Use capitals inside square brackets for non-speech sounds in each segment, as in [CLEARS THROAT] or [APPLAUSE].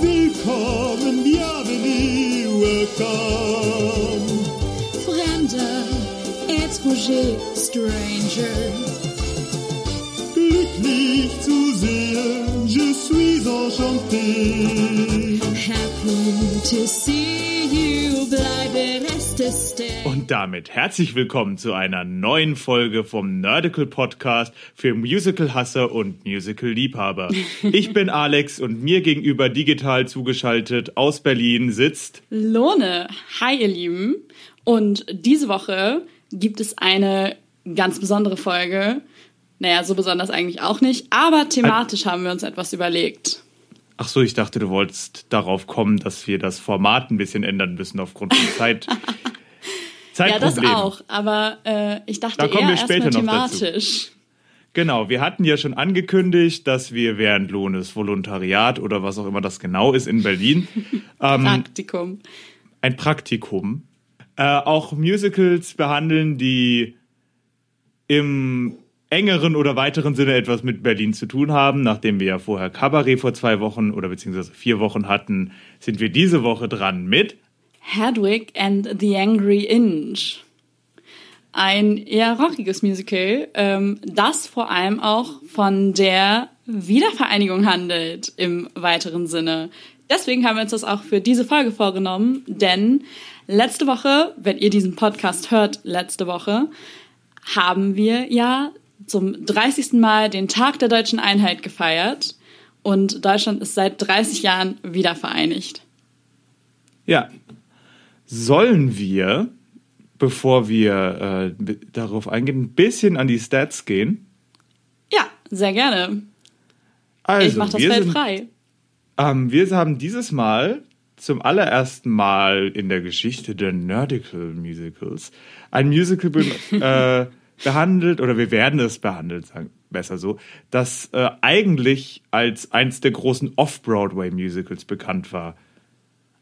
Willkommen, bienvenue, welcome. Fremder, étranger, stranger. Glücklich zu sehen, je suis enchanté. Und damit herzlich willkommen zu einer neuen Folge vom Nerdical Podcast für Musical-Hasser und Musical-Liebhaber. [LAUGHS] Ich bin Alex und mir gegenüber digital zugeschaltet aus Berlin sitzt Lohne. Hi, ihr Lieben. Und diese Woche gibt es eine ganz besondere Folge. Naja, so besonders eigentlich auch nicht, aber thematisch haben wir uns etwas überlegt. Ach so, ich dachte, du wolltest darauf kommen, dass wir das Format ein bisschen ändern müssen aufgrund von Zeit. [LAUGHS] Ja, das auch, aber äh, ich dachte Da kommen eher wir später noch dazu. thematisch. Genau, wir hatten ja schon angekündigt, dass wir während Lohnes Volontariat oder was auch immer das genau ist in Berlin [LAUGHS] ähm, Praktikum. ein Praktikum, äh, auch Musicals behandeln, die im engeren oder weiteren Sinne etwas mit Berlin zu tun haben. Nachdem wir ja vorher Cabaret vor zwei Wochen oder beziehungsweise vier Wochen hatten, sind wir diese Woche dran mit Hedwig and the Angry Inch. Ein eher rockiges Musical, ähm, das vor allem auch von der Wiedervereinigung handelt im weiteren Sinne. Deswegen haben wir uns das auch für diese Folge vorgenommen, denn letzte Woche, wenn ihr diesen Podcast hört, letzte Woche, haben wir ja zum 30. Mal den Tag der deutschen Einheit gefeiert und Deutschland ist seit 30 Jahren wiedervereinigt. Ja. Sollen wir, bevor wir äh, darauf eingehen, ein bisschen an die Stats gehen? Ja, sehr gerne. Also, ich mach das wir Feld sind, frei. Ähm, wir haben dieses Mal zum allerersten Mal in der Geschichte der Nerdical Musicals ein Musical [LAUGHS] äh, behandelt, oder wir werden es behandelt, sagen besser so, das äh, eigentlich als eins der großen Off-Broadway-Musicals bekannt war.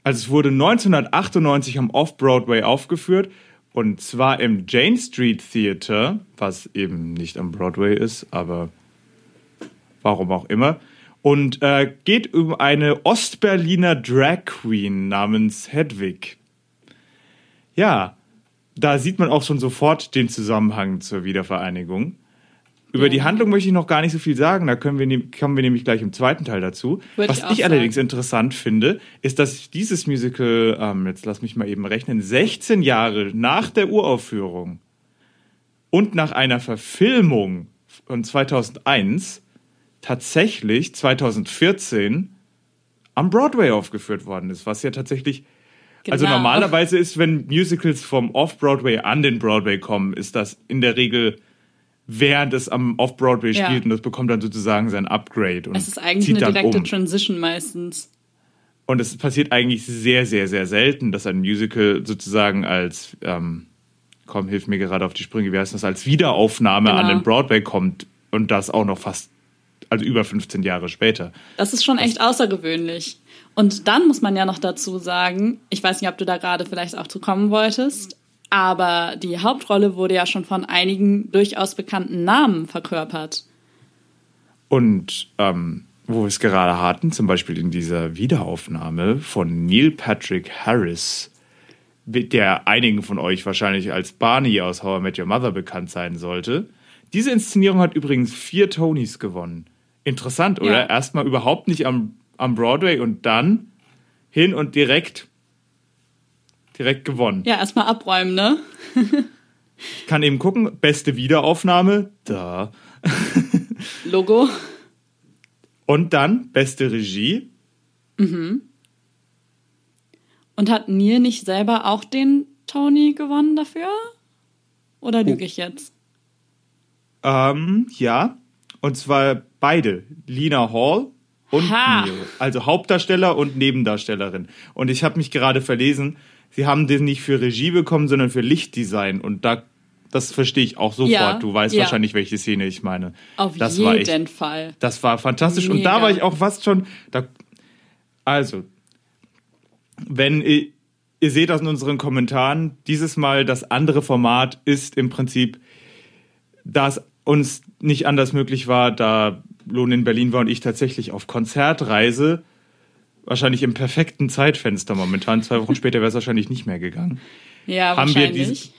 Also es wurde 1998 am Off-Broadway aufgeführt und zwar im Jane Street Theater, was eben nicht am Broadway ist, aber warum auch immer. Und äh, geht um eine Ostberliner Drag Queen namens Hedwig. Ja, da sieht man auch schon sofort den Zusammenhang zur Wiedervereinigung. Über Ja. die Handlung möchte ich noch gar nicht so viel sagen, da können wir, kommen wir nämlich gleich im zweiten Teil dazu. Würde Was ich ich, allerdings interessant finde, ist, dass dieses Musical, ähm, jetzt lass mich mal eben rechnen, 16 Jahre nach der Uraufführung und nach einer Verfilmung von 2001 tatsächlich 2014 am Broadway aufgeführt worden ist, was ja tatsächlich also Genau. normalerweise ist, wenn Musicals vom Off-Broadway an den Broadway kommen, ist das in der Regel während es am Off-Broadway Ja. spielt und das bekommt dann sozusagen sein Upgrade und Es ist eigentlich zieht eine direkte um. Transition meistens. Und es passiert eigentlich sehr, sehr, sehr selten, dass ein Musical sozusagen als, ähm, komm, hilf mir gerade auf die Sprünge, wie heißt das, als Wiederaufnahme an Genau. den Broadway kommt und das auch noch fast, also über 15 Jahre später. Das ist schon echt außergewöhnlich. Und dann muss man ja noch dazu sagen, ich weiß nicht, ob du da gerade vielleicht auch zu kommen wolltest, aber die Hauptrolle wurde ja schon von einigen durchaus bekannten Namen verkörpert. Und ähm, wo wir es gerade hatten, zum Beispiel in dieser Wiederaufnahme von Neil Patrick Harris, der einigen von euch wahrscheinlich als Barney aus How I Met Your Mother bekannt sein sollte. Diese Inszenierung hat übrigens vier Tonys gewonnen. Interessant, oder? Ja. Erstmal überhaupt nicht am, am Broadway und dann hin und direkt direkt gewonnen. Ja, erstmal abräumen, ne? Ich [LAUGHS] kann eben gucken, beste Wiederaufnahme, da. [LAUGHS] Logo. Und dann beste Regie, Und hat Neil nicht selber auch den Tony gewonnen dafür? Oder lüge ich jetzt? Ähm, ja. Und zwar beide. Lina Hall und Ha. Neil. Also Hauptdarsteller und Nebendarstellerin. Und ich habe mich gerade verlesen, sie haben den nicht für Regie bekommen, sondern für Lichtdesign. Und da, das verstehe ich auch sofort. Ja, du weißt ja. wahrscheinlich, welche Szene ich meine. Auf das war echt, jeden Fall. Das war fantastisch. Und da Mega. war ich auch fast schon. Da, also, wenn ihr, ihr seht das in unseren Kommentaren, dieses Mal das andere Format ist im Prinzip, da es uns nicht anders möglich war, da Lohn in Berlin war und ich tatsächlich auf Konzertreise wahrscheinlich im perfekten Zeitfenster momentan. Zwei Wochen später wäre es wahrscheinlich nicht mehr gegangen. Ja, Haben wir wahrscheinlich. dies,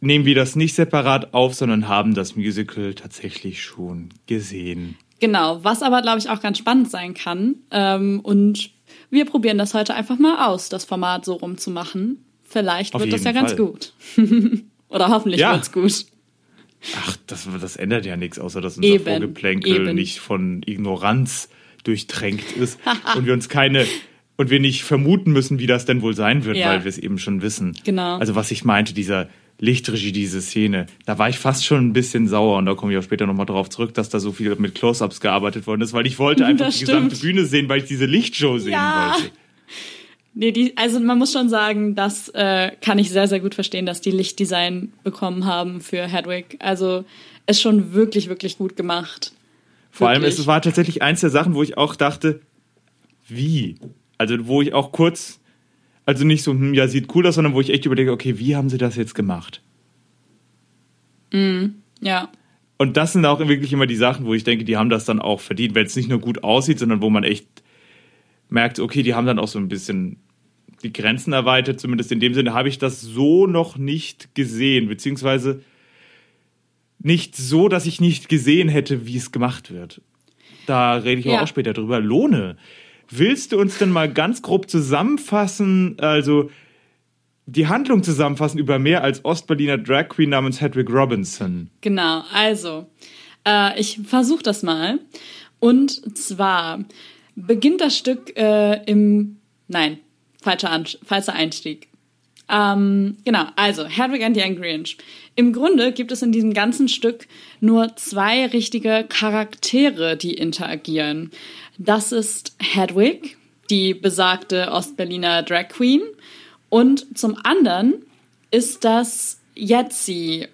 nehmen wir das nicht separat auf, sondern haben das Musical tatsächlich schon gesehen. Genau, was aber, glaube ich, auch ganz spannend sein kann. Ähm, und wir probieren das heute einfach mal aus, das Format so rumzumachen. Vielleicht Auf wird das ja jeden ganz Fall. gut. [LAUGHS] Oder hoffentlich Ja. wird's gut. Ach, das, das ändert ja nichts, außer dass unser Eben, Vorgeplänkel eben. nicht von Ignoranz durchtränkt ist [LAUGHS] und wir uns keine und wir nicht vermuten müssen, wie das denn wohl sein wird, Ja. weil wir es eben schon wissen. Genau. Also was ich meinte, dieser Lichtregie, diese Szene, da war ich fast schon ein bisschen sauer und da komme ich auch später nochmal drauf zurück, dass da so viel mit Close-Ups gearbeitet worden ist, weil ich wollte [LAUGHS] einfach Das die gesamte stimmt. Bühne sehen, weil ich diese Lichtshow sehen Ja. wollte. Nee, die, also man muss schon sagen, das äh, kann ich sehr, sehr gut verstehen, dass die Lichtdesign bekommen haben für Hedwig. Also ist schon wirklich, wirklich gut gemacht. Vor allem, es war tatsächlich eins der Sachen, wo ich auch dachte, wie? Also, wo ich auch kurz, also nicht so, hm, ja, sieht cool aus, sondern wo ich echt überlege, okay, wie haben sie das jetzt gemacht? Ja. Und das sind auch wirklich immer die Sachen, wo ich denke, die haben das dann auch verdient, wenn es nicht nur gut aussieht, sondern wo man echt merkt, okay, die haben dann auch so ein bisschen die Grenzen erweitert. Zumindest in dem Sinne habe ich das so noch nicht gesehen, beziehungsweise nicht so, dass ich nicht gesehen hätte, wie es gemacht wird. Da rede ich Ja. auch später drüber. Lohne, willst du uns denn mal ganz grob zusammenfassen, also die Handlung zusammenfassen über mehr als Ostberliner Drag Queen namens Hedwig Robinson? Genau, also, äh, ich versuche das mal. Und zwar beginnt das Stück äh, im, nein, falscher, An falscher Einstieg. Ähm, genau, also Hedwig and the Angry Inch. Im Grunde gibt es in diesem ganzen Stück nur zwei richtige Charaktere, die interagieren. Das ist Hedwig, die besagte Ostberliner Drag Queen, und zum anderen ist das Jetzi.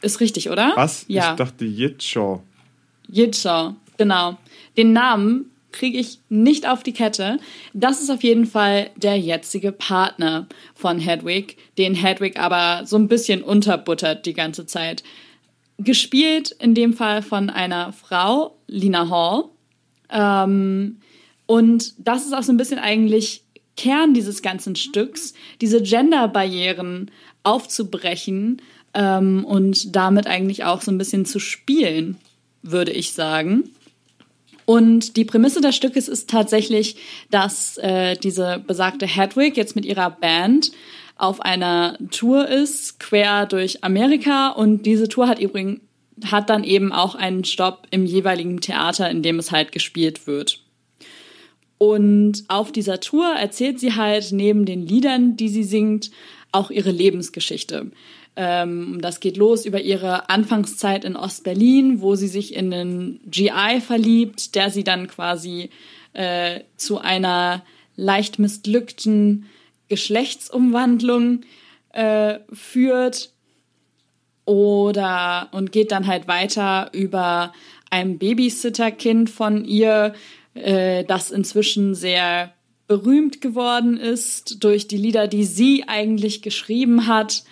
Ist richtig, oder? Was? Ja. Ich dachte Jitschaw. Jitschaw, genau. Den Namen kriege ich nicht auf die Kette. Das ist auf jeden Fall der jetzige Partner von Hedwig, den Hedwig aber so ein bisschen unterbuttert die ganze Zeit. Gespielt in dem Fall von einer Frau, Lina Hall. Ähm, und das ist auch so ein bisschen eigentlich Kern dieses ganzen Stücks, diese Gender-Barrieren aufzubrechen ähm, und damit eigentlich auch so ein bisschen zu spielen, würde ich sagen. Und die Prämisse des Stückes ist tatsächlich, dass äh, diese besagte Hedwig jetzt mit ihrer Band auf einer Tour ist, quer durch Amerika. Und diese Tour hat übrigens hat dann eben auch einen Stopp im jeweiligen Theater, in dem es halt gespielt wird. Und auf dieser Tour erzählt sie halt neben den Liedern, die sie singt, auch ihre Lebensgeschichte. Ähm, das geht los über ihre Anfangszeit in Ostberlin, wo sie sich in einen GI verliebt, der sie dann quasi äh, zu einer leicht missglückten Geschlechtsumwandlung äh, führt oder und geht dann halt weiter über ein Babysitterkind von ihr, äh, das inzwischen sehr berühmt geworden ist durch die Lieder, die sie eigentlich geschrieben hat.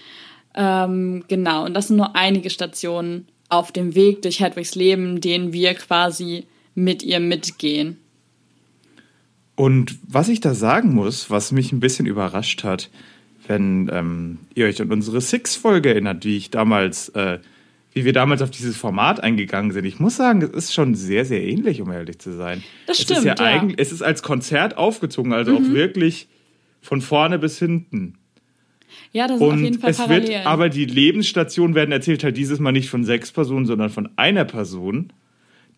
Ähm, genau, und das sind nur einige Stationen auf dem Weg durch Hedwigs Leben, denen wir quasi mit ihr mitgehen. Und was ich da sagen muss, was mich ein bisschen überrascht hat, wenn ähm, ihr euch an unsere Six-Folge erinnert, wie ich damals, äh, wie wir damals auf dieses Format eingegangen sind. Ich muss sagen, es ist schon sehr, sehr ähnlich, um ehrlich zu sein. Das es stimmt, Ist ja, ja. Mhm. Eigentlich, es ist als Konzert aufgezogen, also auch wirklich von vorne bis hinten. Ja, das sind auf jeden Und Fall es wird, aber die Lebensstationen werden erzählt halt dieses Mal nicht von sechs Personen, sondern von einer Person,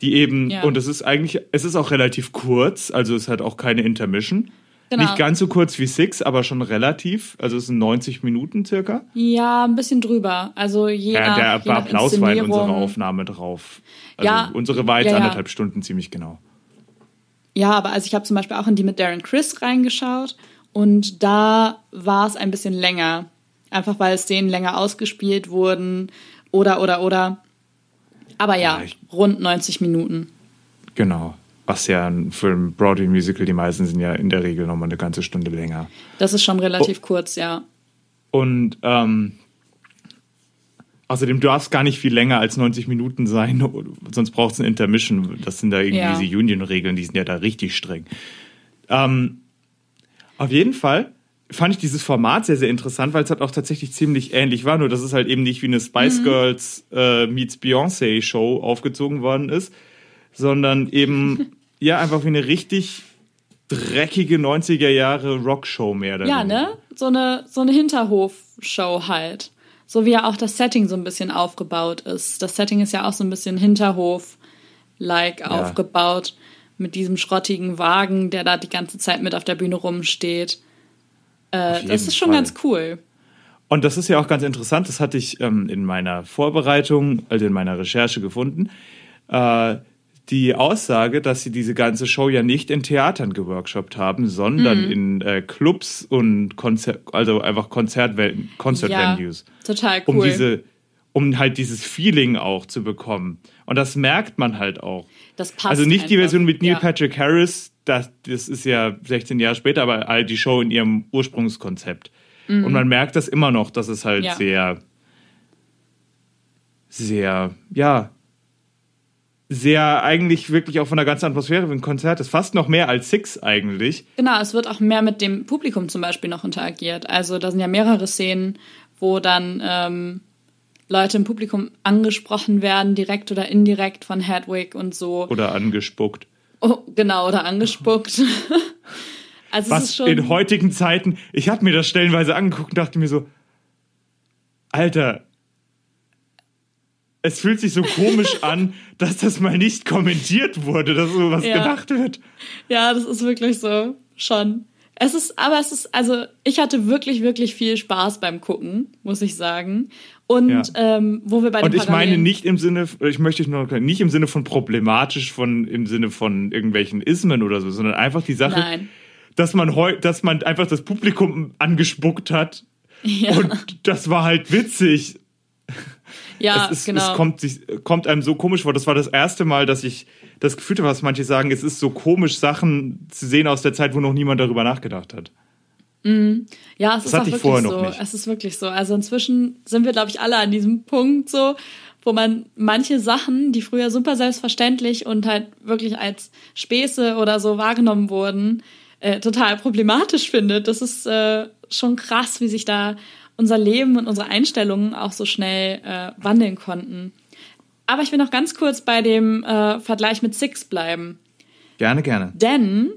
die eben, Ja. und es ist eigentlich, es ist auch relativ kurz, also es hat auch keine Intermission. Genau. Nicht ganz so kurz wie Six, aber schon relativ. Also es sind 90 Minuten circa. ja, ein bisschen drüber. Also je Ja, nach, der je nach Applaus war in unserer. Aufnahme drauf. Also Ja, unsere war jetzt ja. anderthalb Stunden ziemlich genau. Ja, aber also ich habe zum Beispiel auch in die mit Darren Chris reingeschaut und da war es ein bisschen länger. Einfach weil Szenen länger ausgespielt wurden oder, oder, oder. Aber ja, Ja, rund 90 Minuten. Genau. Was ja für ein Broadway-Musical, die meisten sind ja in der Regel nochmal eine ganze Stunde länger. Das ist schon Oh. relativ kurz, ja. Und ähm, außerdem darf es gar nicht viel länger als 90 Minuten sein, [LAUGHS] sonst braucht es eine Intermission. Das sind da irgendwie Ja. diese Union-Regeln, die sind ja da richtig streng. Ähm, auf jeden Fall fand ich dieses Format sehr, sehr interessant, weil es halt auch tatsächlich ziemlich ähnlich war, nur dass es halt eben nicht wie eine Spice Girls äh, meets Beyoncé Show aufgezogen worden ist, sondern eben [LAUGHS] ja einfach wie eine richtig dreckige 90er Jahre Rockshow mehr. oder Ja, ne? So eine, so eine Hinterhofshow halt. So wie ja auch das Setting so ein bisschen aufgebaut ist. Das Setting ist ja auch so ein bisschen Hinterhof-like aufgebaut. Mit diesem schrottigen Wagen, der da die ganze Zeit mit auf der Bühne rumsteht. Äh, das ist schon Fall. ganz cool. Und das ist ja auch ganz interessant, das hatte ich ähm, in meiner Vorbereitung, also in meiner Recherche gefunden, äh, die Aussage, dass sie diese ganze Show ja nicht in Theatern geworkshopt haben, sondern Mhm. in äh, Clubs und Konzer also einfach Konzertwel Concert Ja, total cool. Um diese, um halt dieses Feeling auch zu bekommen. Und das merkt man halt auch. das passt Also nicht die einfach. Version mit Neil ja. Patrick Harris, das, das ist ja 16 Jahre später, aber halt die Show in ihrem Ursprungskonzept. Und man merkt das immer noch, dass es halt Mhm. Ja. sehr, sehr, ja, sehr eigentlich wirklich auch von der ganzen Atmosphäre wie ein Konzert ist. Fast noch mehr als Six eigentlich. Genau, es wird auch mehr mit dem Publikum zum Beispiel noch interagiert. Also da sind ja mehrere Szenen, wo dann ähm, Leute im Publikum angesprochen werden, direkt oder indirekt von Hedwig und so. Oder angespuckt. Oh, genau, oder angespuckt. [LAUGHS] also Was in heutigen Zeiten, ich habe mir das stellenweise angeguckt und dachte mir so, Alter, es fühlt sich so komisch [LAUGHS] an, dass das mal nicht kommentiert wurde, dass sowas Ja. gemacht wird. Ja, das ist wirklich so. Schon. Es ist, aber es ist, also ich hatte wirklich, wirklich viel Spaß beim Gucken, muss ich sagen. Und Ja. ähm, wo wir bei Und ich meine Parallelen- nicht im Sinne, ich möchte noch nicht im Sinne von problematisch, von im Sinne von irgendwelchen Ismen oder so, sondern einfach die Sache, Nein. dass man heu, dass man einfach das Publikum angespuckt hat [LAUGHS] Ja, und das war halt witzig. ja es, ist, genau. es kommt, kommt einem so komisch vor. Das war das erste Mal, dass ich das Gefühl habe, was manche sagen, es ist so komisch, Sachen zu sehen aus der Zeit, wo noch niemand darüber nachgedacht hat. Ja, es Das ist hatte auch ich wirklich vorher noch so. nicht. Es ist wirklich so. Also inzwischen sind wir, glaube ich, alle an diesem Punkt so, wo man manche Sachen, die früher super selbstverständlich und halt wirklich als Späße oder so wahrgenommen wurden, äh, total problematisch findet. Das ist äh, schon krass, wie sich da unser Leben und unsere Einstellungen auch so schnell äh, wandeln konnten. Aber ich will noch ganz kurz bei dem äh, Vergleich mit Six bleiben. Gerne, gerne. Denn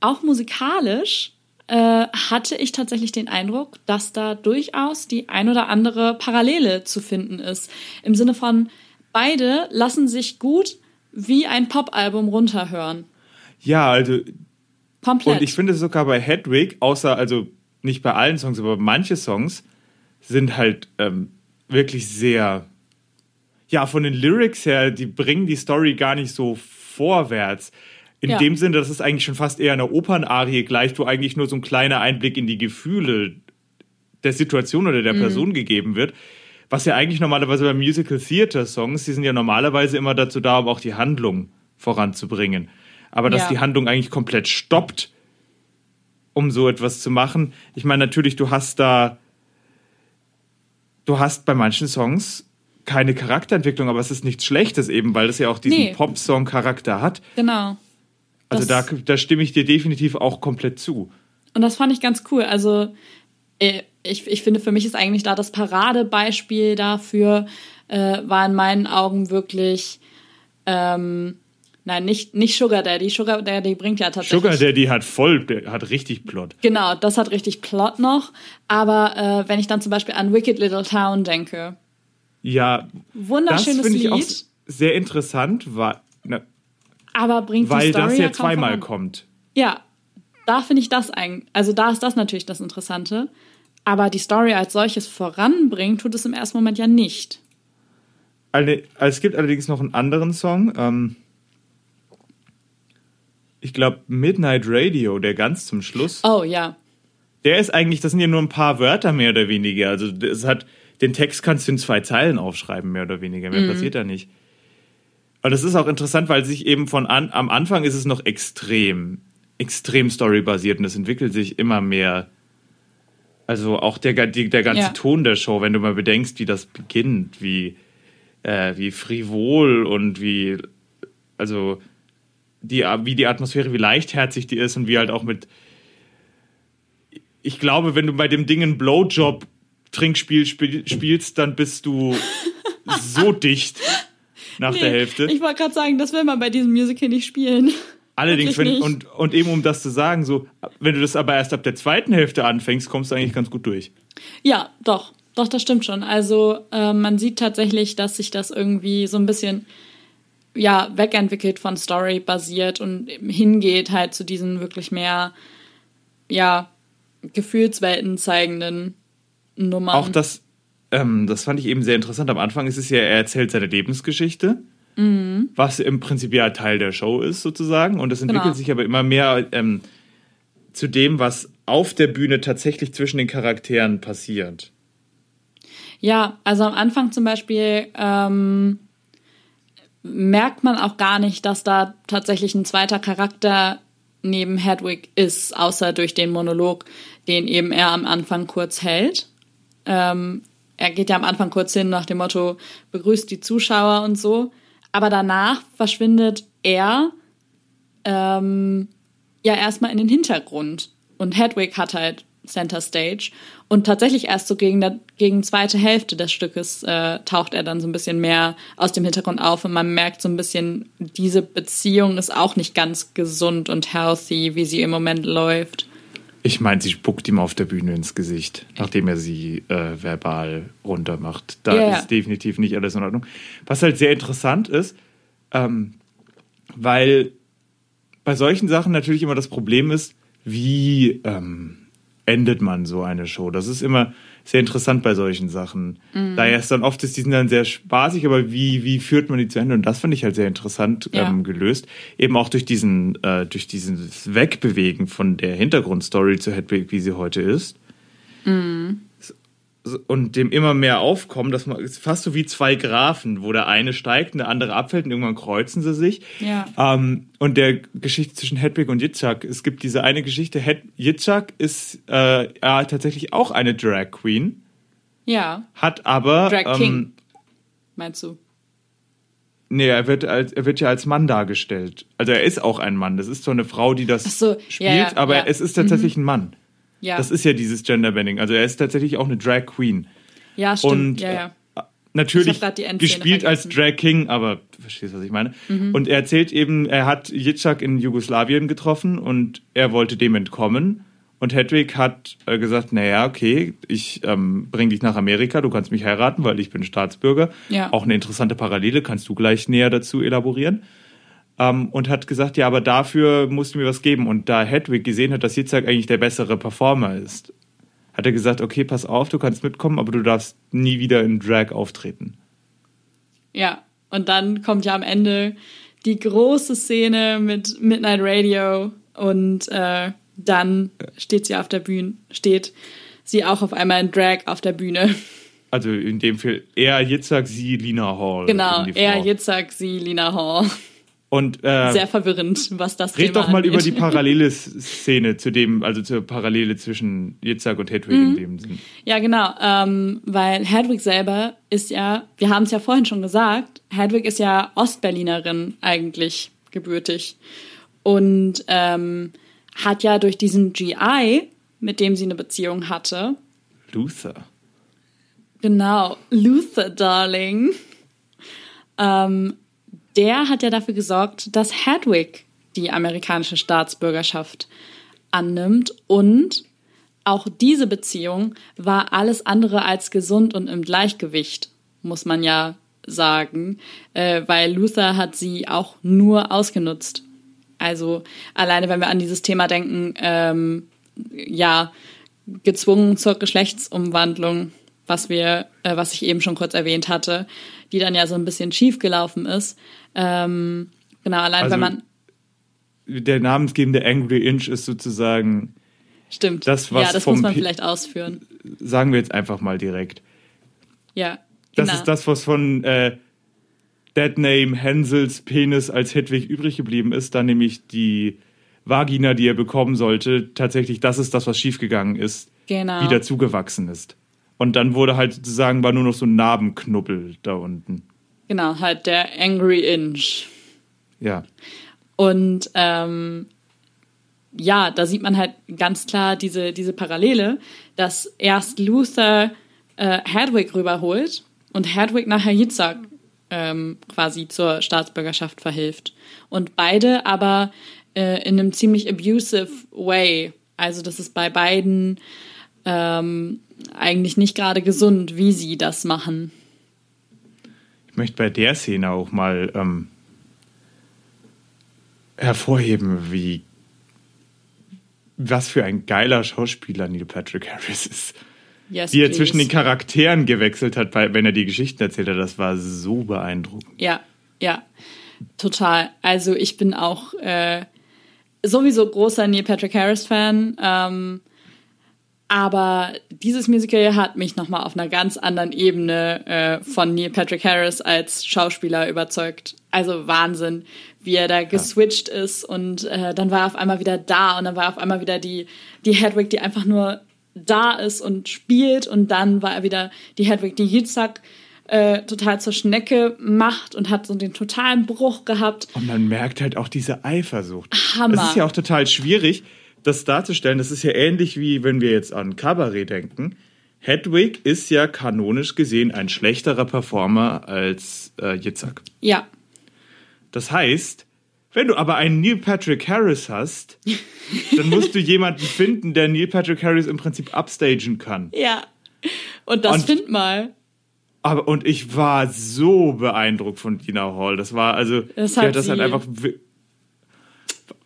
auch musikalisch äh, hatte ich tatsächlich den Eindruck, dass da durchaus die ein oder andere Parallele zu finden ist. Im Sinne von, beide lassen sich gut wie ein Popalbum runterhören. Ja, also Komplett. Und ich finde sogar bei Hedwig, außer, also nicht bei allen Songs, aber manche Songs sind halt ähm, wirklich sehr, ja, von den Lyrics her, die bringen die Story gar nicht so vorwärts. In Ja. dem Sinne, dass es eigentlich schon fast eher einer Opernarie gleicht, wo eigentlich nur so ein kleiner Einblick in die Gefühle der Situation oder Mhm. der Person gegeben wird. Was ja eigentlich normalerweise bei Musical Theater Songs, die sind ja normalerweise immer dazu da, um auch die Handlung voranzubringen. Aber dass Ja. die Handlung eigentlich komplett stoppt, um so etwas zu machen. Ich meine, natürlich, du hast da, du hast bei manchen Songs keine Charakterentwicklung, aber es ist nichts Schlechtes eben, weil das ja auch diesen Nee. Pop-Song-Charakter hat. genau. Also da, Das- da stimme ich dir definitiv auch komplett zu. Und das fand ich ganz cool. Also äh, ich, ich finde, für mich ist eigentlich da das Paradebeispiel dafür, äh, war in meinen Augen wirklich, ähm, nein, nicht, nicht Sugar Daddy. Sugar Daddy bringt ja tatsächlich. Sugar Daddy hat voll, hat richtig Plot. Genau, das hat richtig Plot noch. Aber äh, wenn ich dann zum Beispiel an Wicked Little Town denke, Ja, das wunderschönes finde ich Lied, auch sehr interessant, na, aber bringt die weil Story das ja zweimal voran. kommt. Ja, da finde ich das eigentlich, also da ist das natürlich das Interessante. Aber die Story als solches voranbringen, tut es im ersten Moment ja nicht. Es gibt allerdings noch einen anderen Song. Ähm, ich glaube, Midnight Radio, der ganz zum Schluss. Oh ja, Der ist eigentlich, das sind ja nur ein paar Wörter mehr oder weniger. Also es hat, den Text kannst du in zwei Zeilen aufschreiben, mehr oder weniger. Mehr passiert da nicht. Und das ist auch interessant, weil sich eben von an, am Anfang ist es noch extrem, extrem storybasiert und es entwickelt sich immer mehr. Also auch der, die, der ganze Ja. Ton der Show, wenn du mal bedenkst, wie das beginnt, wie, äh, wie frivol und wie, also die, wie die Atmosphäre, wie leichtherzig die ist und wie halt auch mit. Ich glaube, wenn du bei dem Ding ein Blowjob-Trinkspiel spiel, spielst, dann bist du [LAUGHS] so dicht nach der Hälfte. Ich wollte gerade sagen, das will man bei diesem Musical nicht spielen. [LAUGHS] Allerdings, wenn, und, und eben um das zu sagen, so, wenn du das aber erst ab der zweiten Hälfte anfängst, kommst du eigentlich ganz gut durch. Ja, doch. Doch, das stimmt schon. Also äh, man sieht tatsächlich, dass sich das irgendwie so ein bisschen ja, wegentwickelt von Story basiert und hingeht halt zu diesen wirklich mehr ja, Gefühlswelten zeigenden Nummern. Auch das, ähm, das fand ich eben sehr interessant. Am Anfang ist es ja, er erzählt seine Lebensgeschichte, was im Prinzip ja Teil der Show ist, sozusagen. Und es entwickelt Genau. sich aber immer mehr ähm, zu dem, was auf der Bühne tatsächlich zwischen den Charakteren passiert. Ja, also am Anfang zum Beispiel ähm, merkt man auch gar nicht, dass da tatsächlich ein zweiter Charakter neben Hedwig ist, außer durch den Monolog, den eben er am Anfang kurz hält. Ähm, er geht ja am Anfang kurz hin nach dem Motto, begrüßt die Zuschauer und so. Aber danach verschwindet er ähm, ja erstmal in den Hintergrund. Und Hedwig hat halt Center Stage. Und tatsächlich erst so gegen, der, gegen zweite Hälfte des Stückes äh, taucht er dann so ein bisschen mehr aus dem Hintergrund auf und man merkt so ein bisschen, diese Beziehung ist auch nicht ganz gesund und healthy, wie sie im Moment läuft. Ich meine, sie spuckt ihm auf der Bühne ins Gesicht, nachdem er sie äh, verbal runtermacht. Da ja. ist definitiv nicht alles in Ordnung. Was halt sehr interessant ist, ähm, weil bei solchen Sachen natürlich immer das Problem ist, wie ähm, endet man so eine Show? Das ist immer sehr interessant bei solchen Sachen. Daher ist dann oft ist die sind dann sehr spaßig, aber wie, wie führt man die zu Ende? Und das fand ich halt sehr interessant Ja. ähm, gelöst. Eben auch durch diesen, äh, durch dieses Wegbewegen von der Hintergrundstory zu Hedwig, wie sie heute ist. Und dem immer mehr Aufkommen, dass man ist fast so wie zwei Graphen, wo der eine steigt und der andere abfällt und irgendwann kreuzen sie sich. Ja. Ähm, und der Geschichte zwischen Hedwig und Yitzhak, es gibt diese eine Geschichte, Hed Yitzhak ist äh, ja, tatsächlich auch eine Drag Queen, Ja, hat aber Drag ähm, King. meinst du? Nee, er wird, als, er wird ja als Mann dargestellt. Also er ist auch ein Mann. Das ist so eine Frau, die das so, spielt, ja, aber ja. Mhm. es ist tatsächlich ein Mann. Ja, Das ist ja dieses Genderbending. Also er ist tatsächlich auch eine Drag Queen. ja stimmt. Und ja, ja. äh, Ich natürlich gespielt als vergessen. Mhm. Drag King, aber du verstehst, was ich meine. Und er erzählt eben, er hat Yitzhak in Jugoslawien getroffen und er wollte dem entkommen. Und Hedwig hat äh, gesagt, naja, okay, ich ähm, bring dich nach Amerika, du kannst mich heiraten, weil ich bin Staatsbürger. Ja. Auch eine interessante Parallele, kannst du gleich näher dazu elaborieren. Ähm, und hat gesagt, ja, aber dafür musst du mir was geben. Und da Hedwig gesehen hat, dass Yitzhak eigentlich der bessere Performer ist, hat er gesagt, okay, pass auf, du kannst mitkommen, aber du darfst nie wieder in Drag auftreten. Ja, und dann kommt ja am Ende die große Szene mit Midnight Radio und äh, dann steht sie auf der Bühne, steht sie auch auf einmal in Drag auf der Bühne. [LAUGHS] Also in dem Fall er Yitzhak, sie Lina Hall. Genau, er. Yitzhak, sie, Lina Hall. Und äh, Sehr verwirrend, was das red Thema doch mal angeht. über die [LAUGHS] parallele Szene zu dem, also zur Parallele zwischen Yitzhak und Hedwig Mhm. in dem Sinn. Ja, genau, ähm, weil Hedwig selber ist ja, wir haben es ja vorhin schon gesagt, Hedwig ist ja Ostberlinerin eigentlich gebürtig und ähm, hat ja durch diesen GI, mit dem sie eine Beziehung hatte, Luther. genau, Luther Darling, ähm, der hat ja dafür gesorgt, dass Hedwig die amerikanische Staatsbürgerschaft annimmt und auch diese Beziehung war alles andere als gesund und im Gleichgewicht, muss man ja sagen, äh, weil Luther hat sie auch nur ausgenutzt. Also alleine, wenn wir an dieses Thema denken, ähm, ja, gezwungen zur Geschlechtsumwandlung, was wir, äh, was ich eben schon kurz erwähnt hatte, die dann ja so ein bisschen schief gelaufen ist. Ähm, genau, allein Also- wenn man Der namensgebende Angry Inch ist sozusagen, stimmt. das, was ja, das muss man vielleicht ausführen. sagen wir jetzt einfach mal direkt. Ja, Das genau. ist das, was von äh, Dead Name Hensels Penis als Hedwig übrig geblieben ist, dann nämlich die Vagina, die er bekommen sollte, tatsächlich das ist das, was schiefgegangen ist, Genau. wieder zugewachsen ist. Und dann wurde halt sozusagen, war nur noch so ein Narbenknubbel da unten. Genau, halt der Angry Inch. Ja. Und ähm, ja, da sieht man halt ganz klar diese, diese Parallele, dass erst Luther äh, Hedwig rüberholt und Hedwig nachher Yitzhak ähm, quasi zur Staatsbürgerschaft verhilft. Und beide aber äh, in einem ziemlich abusive way. Also das ist bei beiden ähm, eigentlich nicht gerade gesund, wie sie das machen. Ich möchte bei der Szene auch mal ähm, hervorheben, wie was für ein geiler Schauspieler Neil Patrick Harris ist. Yes, Wie er please. zwischen den Charakteren gewechselt hat, wenn er die Geschichten erzählt hat, das war so beeindruckend. Ja, ja, total. Also ich bin auch äh, sowieso großer Neil Patrick Harris Fan. Ähm, aber dieses Musical hat mich nochmal auf einer ganz anderen Ebene äh, von Neil Patrick Harris als Schauspieler überzeugt. Also Wahnsinn, wie er da geswitcht ist und äh, dann war er auf einmal wieder da und dann war er auf einmal wieder die, die Hedwig, die einfach nur da ist und spielt und dann war er wieder die Hedwig, die Yitzhak äh, total zur Schnecke macht und hat so den totalen Bruch gehabt. Und man merkt halt auch diese Eifersucht. Hammer. Das ist ja auch total schwierig, das darzustellen. Das ist ja ähnlich wie wenn wir jetzt an Cabaret denken. Hedwig ist ja kanonisch gesehen ein schlechterer Performer als äh, Yitzhak. Ja, Das heißt, wenn du aber einen Neil Patrick Harris hast, dann musst du jemanden finden, der Neil Patrick Harris im Prinzip upstagen kann. ja. Und das Und- find mal. Aber und ich war so beeindruckt von Dina Hall. Das war also, Das hat das halt einfach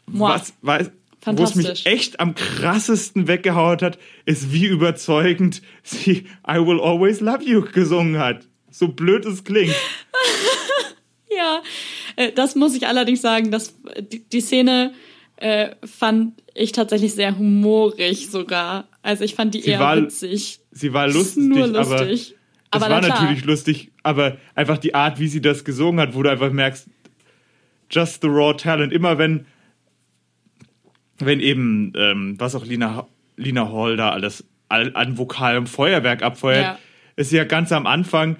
was, was, wo es mich echt am krassesten weggehauen hat, ist wie überzeugend sie I Will Always Love You gesungen hat. So blöd es klingt. [LAUGHS] Ja, äh, das muss ich allerdings sagen, dass die, die Szene äh, fand ich tatsächlich sehr humorig sogar. Also ich fand die Sie eher war- witzig. Sie war Es lustig, nur aber lustig. es Aber war na klar. natürlich lustig, aber einfach die Art, wie sie das gesungen hat, wo du einfach merkst, just the raw talent. Immer wenn, wenn eben, ähm, was auch Lina, Lina Hall da alles all- an vokalem Feuerwerk abfeuert, Ja. ist ja ganz am Anfang.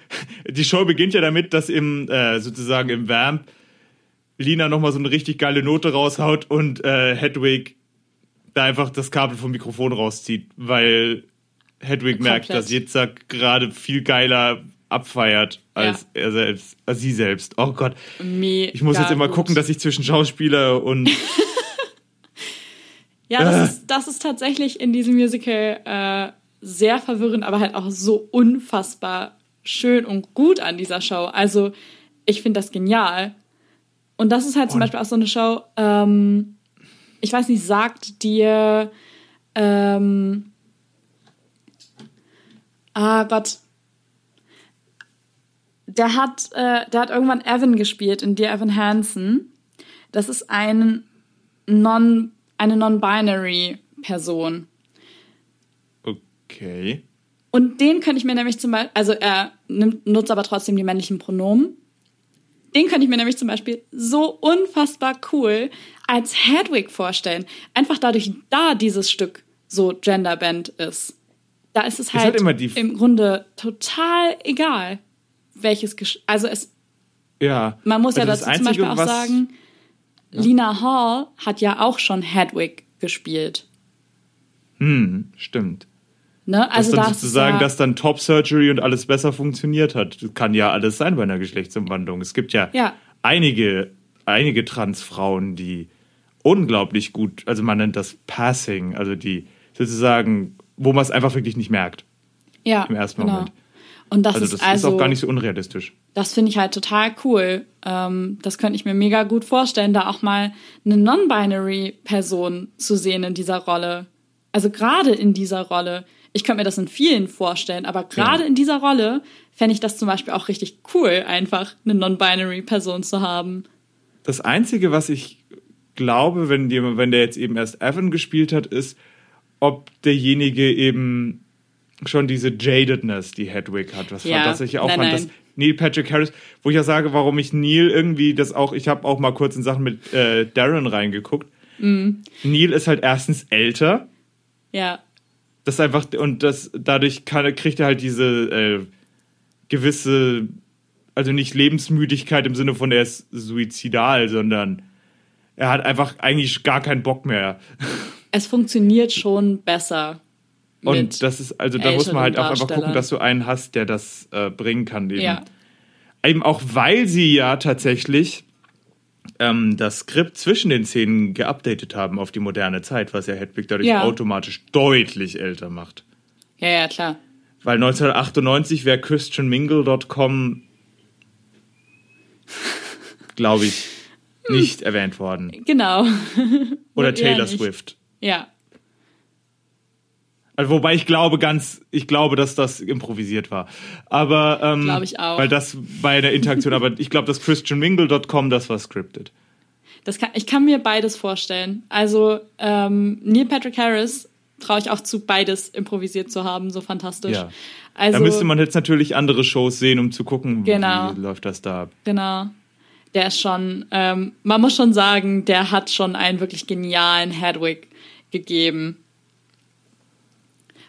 Die Show beginnt ja damit, dass im äh, sozusagen im Vamp Lina nochmal so eine richtig geile Note raushaut und äh, Hedwig da einfach das Kabel vom Mikrofon rauszieht, weil Hedwig merkt, Komplett. dass Yitzhak gerade viel geiler abfeiert als er selbst, als sie selbst. Oh Gott. Mega Ich muss jetzt immer gut. gucken, dass ich zwischen Schauspieler und [LAUGHS] Ja, Äh. das, ist, das ist tatsächlich in diesem Musical äh, sehr verwirrend, aber halt auch so unfassbar schön und gut an dieser Show. Also ich finde das genial. Und das ist halt zum Und- Beispiel auch so eine Show, ähm, ich weiß nicht, sagt dir, ähm, ah Gott, der hat, äh, der hat irgendwann Evan gespielt in Dear Evan Hansen. Das ist ein non, eine non-binary Person. okay. Und den könnte ich mir nämlich zum Beispiel, also er nimmt, nutzt aber trotzdem die männlichen Pronomen. Den könnte ich mir nämlich zum Beispiel so unfassbar cool als Hedwig vorstellen. Einfach dadurch, da dieses Stück so genderbend ist. Da ist es halt, halt immer die- im Grunde total egal, welches Gesch also es Ja. Man muss ja Also das dazu zum Beispiel Einzige, auch was- Lina Hall hat ja auch schon Hedwig gespielt. Hm, stimmt. Ne? dass Also dann da ist es sozusagen, ja, dass dann Top Surgery und alles besser funktioniert hat. Das kann ja alles sein bei einer Geschlechtsumwandlung. Es gibt ja, Ja. einige, einige Transfrauen, die unglaublich gut, also man nennt das Passing, also die sozusagen, wo man es einfach wirklich nicht merkt ja, im ersten genau. Moment. Und das, Also ist das also, ist auch gar nicht so unrealistisch. das finde ich halt total cool. Ähm, das könnte ich mir mega gut vorstellen, da auch mal eine non-binary Person zu sehen in dieser Rolle. Also gerade in dieser Rolle. Ich könnte mir das in vielen vorstellen, aber gerade Ja. in dieser Rolle fände ich das zum Beispiel auch richtig cool, einfach eine non-binary Person zu haben. Das Einzige, was ich glaube, wenn, die, wenn der jetzt eben erst Evan gespielt hat, ist, ob derjenige eben schon diese Jadedness, die Hedwig hat. Was, Ja, was ich ja auch nein, fand, nein. dass Neil Patrick Harris, wo ich ja sage, warum ich Neil irgendwie das auch, ich habe auch mal kurz in Sachen mit äh, Darren reingeguckt. Mhm. Neil ist halt erstens älter, Ja, das ist einfach, und das, dadurch kann, kriegt er halt diese äh, gewisse, also nicht Lebensmüdigkeit im Sinne von, er ist suizidal, sondern er hat einfach eigentlich gar keinen Bock mehr. [LAUGHS] Es funktioniert schon besser. Und das ist, also da muss man halt auch einfach gucken, dass du einen hast, der das äh, bringen kann. Eben. Ja. eben auch, weil sie ja tatsächlich ähm, das Skript zwischen den Szenen geupdatet haben auf die moderne Zeit, was ja Hedwig dadurch Ja. automatisch deutlich älter macht. Ja, ja, klar. Weil 1998 wäre christianmingle.com, glaube ich, [LAUGHS] nicht erwähnt worden. Genau. Oder [LAUGHS] Taylor. Swift. Ja. Also, wobei ich glaube ganz, ich glaube, dass das improvisiert war. Aber ähm, Glaube ich auch. Weil das bei einer Interaktion, aber ich glaube, dass christianmingle.com, das war scripted. Das kann, ich kann mir beides vorstellen. Also ähm, Neil Patrick Harris traue ich auch zu, beides improvisiert zu haben, so fantastisch. Ja. Also, da müsste man jetzt natürlich andere Shows sehen, um zu gucken, Genau. wie läuft das da. ab. Genau. Der ist schon, ähm, man muss schon sagen, der hat schon einen wirklich genialen Hedwig gegeben.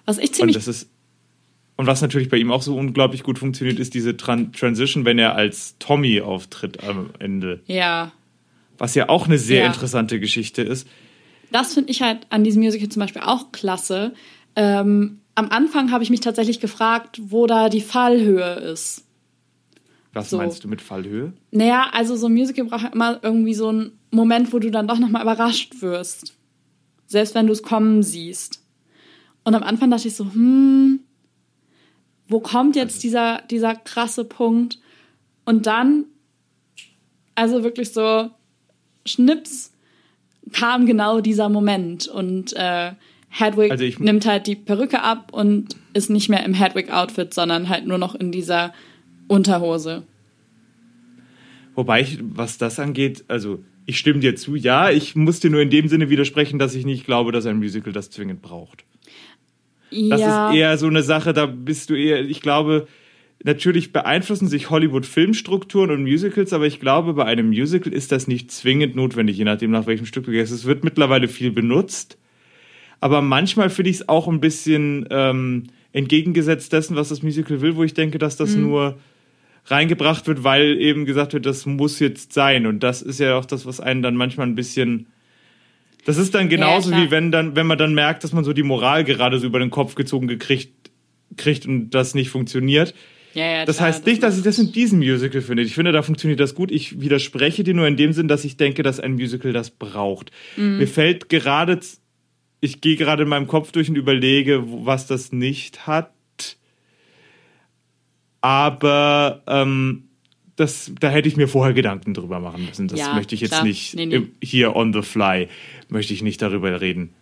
Was ich Und ziemlich das ist und was natürlich bei ihm auch so unglaublich gut funktioniert, ist diese Tran Transition, wenn er als Tommy auftritt am Ende. Ja, Was ja auch eine sehr Ja. interessante Geschichte ist. das finde ich halt an diesem Musical zum Beispiel auch klasse. Ähm, am Anfang habe ich mich tatsächlich gefragt, wo da die Fallhöhe ist. Was So. meinst du mit Fallhöhe? Naja, also so ein Musical braucht ja immer irgendwie so einen Moment, wo du dann doch nochmal überrascht wirst. Selbst wenn du es kommen siehst. Und am Anfang dachte ich so, hm, wo kommt jetzt dieser, dieser krasse Punkt? Und dann, also wirklich so, schnips, kam genau dieser Moment. Und äh, Hedwig Also nimmt halt die Perücke ab und ist nicht mehr im Hedwig-Outfit, sondern halt nur noch in dieser Unterhose. Wobei ich, was das angeht, also ich stimme dir zu, ja, ich muss dir nur in dem Sinne widersprechen, dass ich nicht glaube, dass ein Musical das zwingend braucht. Das ja. ist eher so eine Sache, da bist du eher, ich glaube, natürlich beeinflussen sich Hollywood-Filmstrukturen und Musicals, aber ich glaube, bei einem Musical ist das nicht zwingend notwendig, je nachdem, nach welchem Stück du gehst. Es wird mittlerweile viel benutzt, aber manchmal finde ich es auch ein bisschen ähm, entgegengesetzt dessen, was das Musical will, wo ich denke, dass das nur reingebracht wird, weil eben gesagt wird, das muss jetzt sein. Und das ist ja auch das, was einen dann manchmal ein bisschen. Das ist dann genauso klar. wie wenn dann, wenn man dann merkt, dass man so die Moral gerade so über den Kopf gezogen gekriegt kriegt und das nicht funktioniert. Ja, ja, Das klar, heißt nicht, dass ich das in diesem Musical finde. Ich finde, da funktioniert das gut. Ich widerspreche dir nur in dem Sinn, dass ich denke, dass ein Musical das braucht. Mhm. Mir fällt gerade, ich gehe gerade in meinem Kopf durch und überlege, was das nicht hat. Aber ähm, das, da hätte ich mir vorher Gedanken drüber machen müssen. Das Ja, möchte ich jetzt klar. nicht Nee, nee. hier on the fly, möchte ich nicht darüber reden.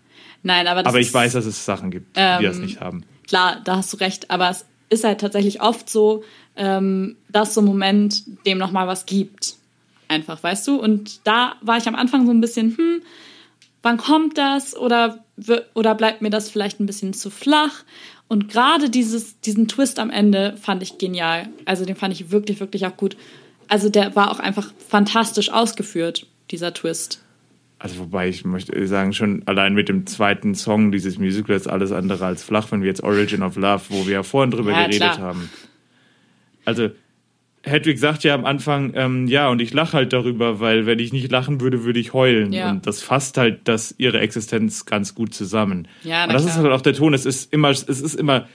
Nein, aber das Aber ich ist, weiß, dass es Sachen gibt, die Ähm, das nicht haben. klar, da hast du recht, aber es ist halt tatsächlich oft so, ähm, dass so ein Moment dem nochmal was gibt. Einfach, weißt du? Und da war ich am Anfang so ein bisschen, hm, wann kommt das? Oder, oder bleibt mir das vielleicht ein bisschen zu flach? Und gerade dieses, diesen Twist am Ende fand ich genial. Also den fand ich wirklich, wirklich auch gut. Also der war auch einfach fantastisch ausgeführt, dieser Twist. Also wobei ich möchte sagen, schon allein mit dem zweiten Song dieses Musicals ist alles andere als flach, wenn wir jetzt Origin of Love, wo wir ja vorhin drüber Ja, geredet klar. haben. Also Hedwig sagt ja am Anfang, ähm, ja, und ich lache halt darüber, weil wenn ich nicht lachen würde, würde ich heulen. Ja. Und das fasst halt das, ihre Existenz ganz gut zusammen. Ja, und das ist klar. halt auch der Ton. Es ist immer, es ist immer,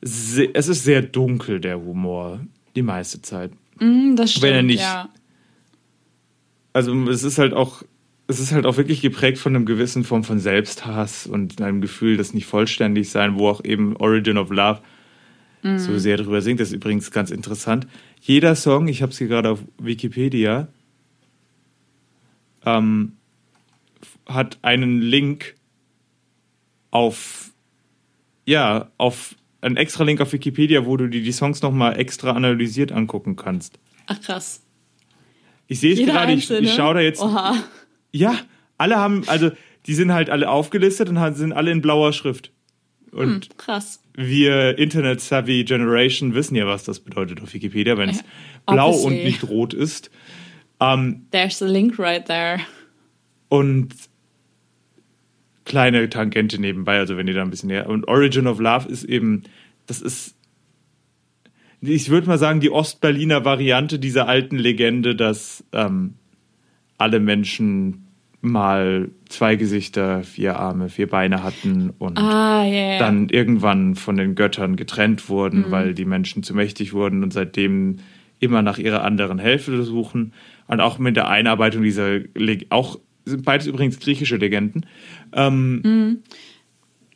es ist sehr dunkel, der Humor, die meiste Zeit. Hm, das stimmt, Wenn er nicht- ja. also es ist halt auch, es ist halt auch wirklich geprägt von einem gewissen Form von Selbsthass und einem Gefühl, das nicht vollständig sein, wo auch eben Origin of Love so sehr drüber singt. Das ist übrigens ganz interessant. Jeder Song, ich habe es hier gerade auf Wikipedia, ähm, hat einen Link auf, ja, auf einen extra Link auf Wikipedia, wo du dir die Songs nochmal extra analysiert angucken kannst. Ach krass. Ich sehe es gerade, ich, ich schaue da jetzt. Oha. Ja, alle haben, also die sind halt alle aufgelistet und sind alle in blauer Schrift. Und Krass. wir Internet-Savvy Generation wissen ja, was das bedeutet auf Wikipedia, wenn es blau Obviously. und nicht rot ist. Ähm, There's a link right there. und kleine Tangente nebenbei, also wenn ihr da ein bisschen näher. Und Origin of Love ist eben, das ist, ich würde mal sagen, die Ostberliner Variante dieser alten Legende, dass ähm, alle Menschen mal zwei Gesichter, vier Arme, vier Beine hatten und Ah, ja. dann irgendwann von den Göttern getrennt wurden, weil die Menschen zu mächtig wurden und seitdem immer nach ihrer anderen Hälfte suchen. Und auch mit der Einarbeitung dieser, Leg auch sind beides übrigens griechische Legenden. Ähm,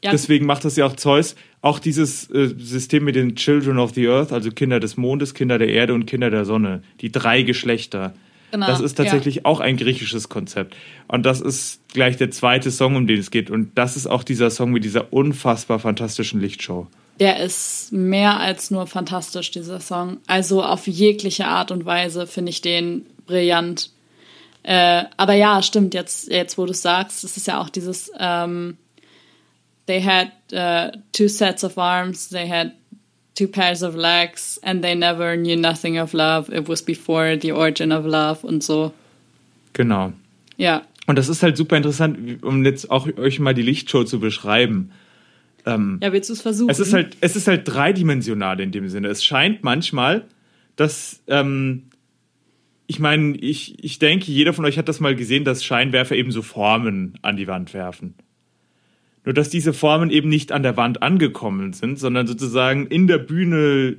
ja, Deswegen macht das ja auch Zeus. Auch dieses äh, System mit den Children of the Earth, also Kinder des Mondes, Kinder der Erde und Kinder der Sonne, die drei Geschlechter. Genau, das ist tatsächlich auch ein griechisches Konzept. Und das ist gleich der zweite Song, um den es geht. Und das ist auch dieser Song mit dieser unfassbar fantastischen Lichtshow. Der ist mehr als nur fantastisch, dieser Song. Also auf jegliche Art und Weise finde ich den brillant. Äh, aber ja, stimmt, jetzt, jetzt wo du es sagst, es ist ja auch dieses ähm, They had uh, two sets of arms, they had two pairs of legs, and they never knew nothing of love. It was before the origin of love und so. Genau. Ja, Und das ist halt super interessant, um jetzt auch euch mal die Lichtshow zu beschreiben. Ähm, ja willst du es versuchen? Es ist halt, es ist halt dreidimensional in dem Sinne. Es scheint manchmal, dass, ähm, ich meine, ich, ich denke, jeder von euch hat das mal gesehen, dass Scheinwerfer eben so Formen an die Wand werfen. Nur dass diese Formen eben nicht an der Wand angekommen sind, sondern sozusagen in der Bühne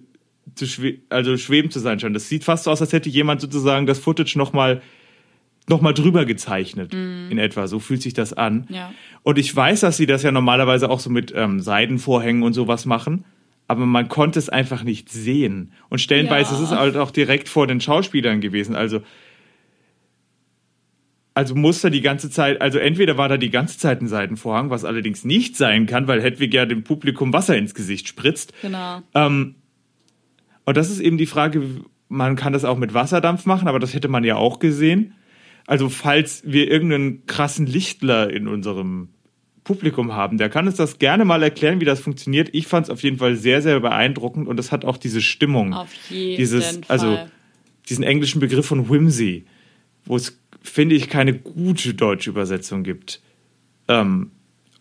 zu schwe also schweben zu sein scheinen. Das sieht fast so aus, als hätte jemand sozusagen das Footage nochmal noch mal drüber gezeichnet. In etwa. So fühlt sich das an. Ja. Und ich weiß, dass sie das ja normalerweise auch so mit ähm, Seidenvorhängen und sowas machen. Aber man konnte es einfach nicht sehen. Und stellenweise Ja. ist es halt auch direkt vor den Schauspielern gewesen. Also, also muss da die ganze Zeit, also entweder war da die ganze Zeit ein Seidenvorhang, was allerdings nicht sein kann, weil Hedwig ja dem Publikum Wasser ins Gesicht spritzt. genau. Ähm, und das ist eben die Frage, man kann das auch mit Wasserdampf machen, aber das hätte man ja auch gesehen. Also falls wir irgendeinen krassen Lichtler in unserem Publikum haben, der kann uns das gerne mal erklären, wie das funktioniert. Ich fand es auf jeden Fall sehr, sehr beeindruckend und es hat auch diese Stimmung. Auf jeden dieses, Fall. also diesen englischen Begriff von Whimsy, wo es, finde ich, keine gute deutsche Übersetzung gibt. Ähm,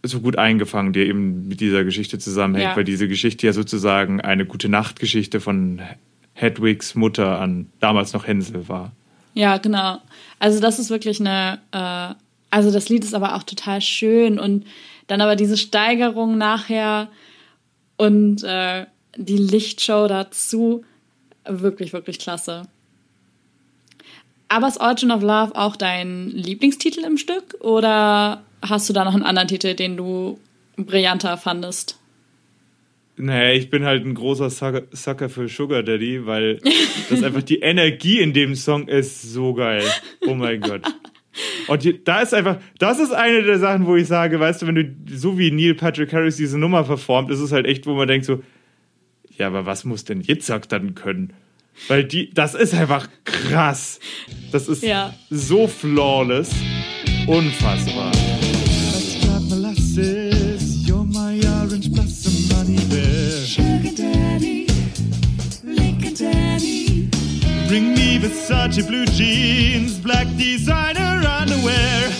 so gut eingefangen, die eben mit dieser Geschichte zusammenhängt, Ja. weil diese Geschichte ja sozusagen eine gute Nachtgeschichte von Hedwigs Mutter an damals noch Hänsel war. Ja, genau. Also das ist wirklich eine, äh, also das Lied ist aber auch total schön und dann aber diese Steigerung nachher und äh, die Lichtshow dazu, wirklich, wirklich klasse. Aber ist Origin of Love auch dein Lieblingstitel im Stück oder hast du da noch einen anderen Titel, den du brillanter fandest? Naja, ich bin halt ein großer Sucker, für Sugar Daddy, weil das einfach die Energie in dem Song ist so geil. Oh mein Gott. Und die, da ist einfach, das ist eine der Sachen, wo ich sage, weißt du, wenn du so wie Neil Patrick Harris diese Nummer performt, ist es halt echt, wo man denkt so, ja, aber was muss denn Yitzhak dann können? Weil die, das ist einfach krass. Das ist Ja. so flawless. Unfassbar. Let's drop molasses. You're my orange blossom honey bear. Sugar daddy, Lincoln daddy, Bring me Versace blue jeans, black designer underwear.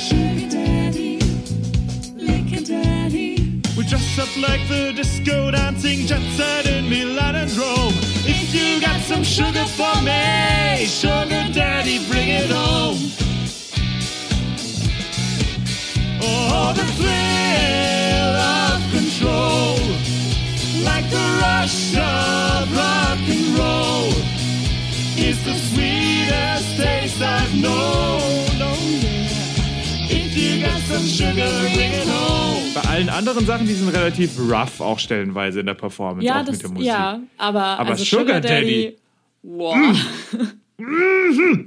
Dress up like the disco dancing jet set in Milan and Rome. If you got some sugar for me, sugar daddy, bring it home. Oh, the thrill of control, like the rush of rock and roll, is the sweetest taste I've known. Oh, yeah. Bei allen anderen Sachen, die sind relativ rough, auch stellenweise in der Performance, Ja, auch das, mit der Musik. ja, aber, Aber also Sugar Sugar, Daddy, Daddy. wow. [LAUGHS]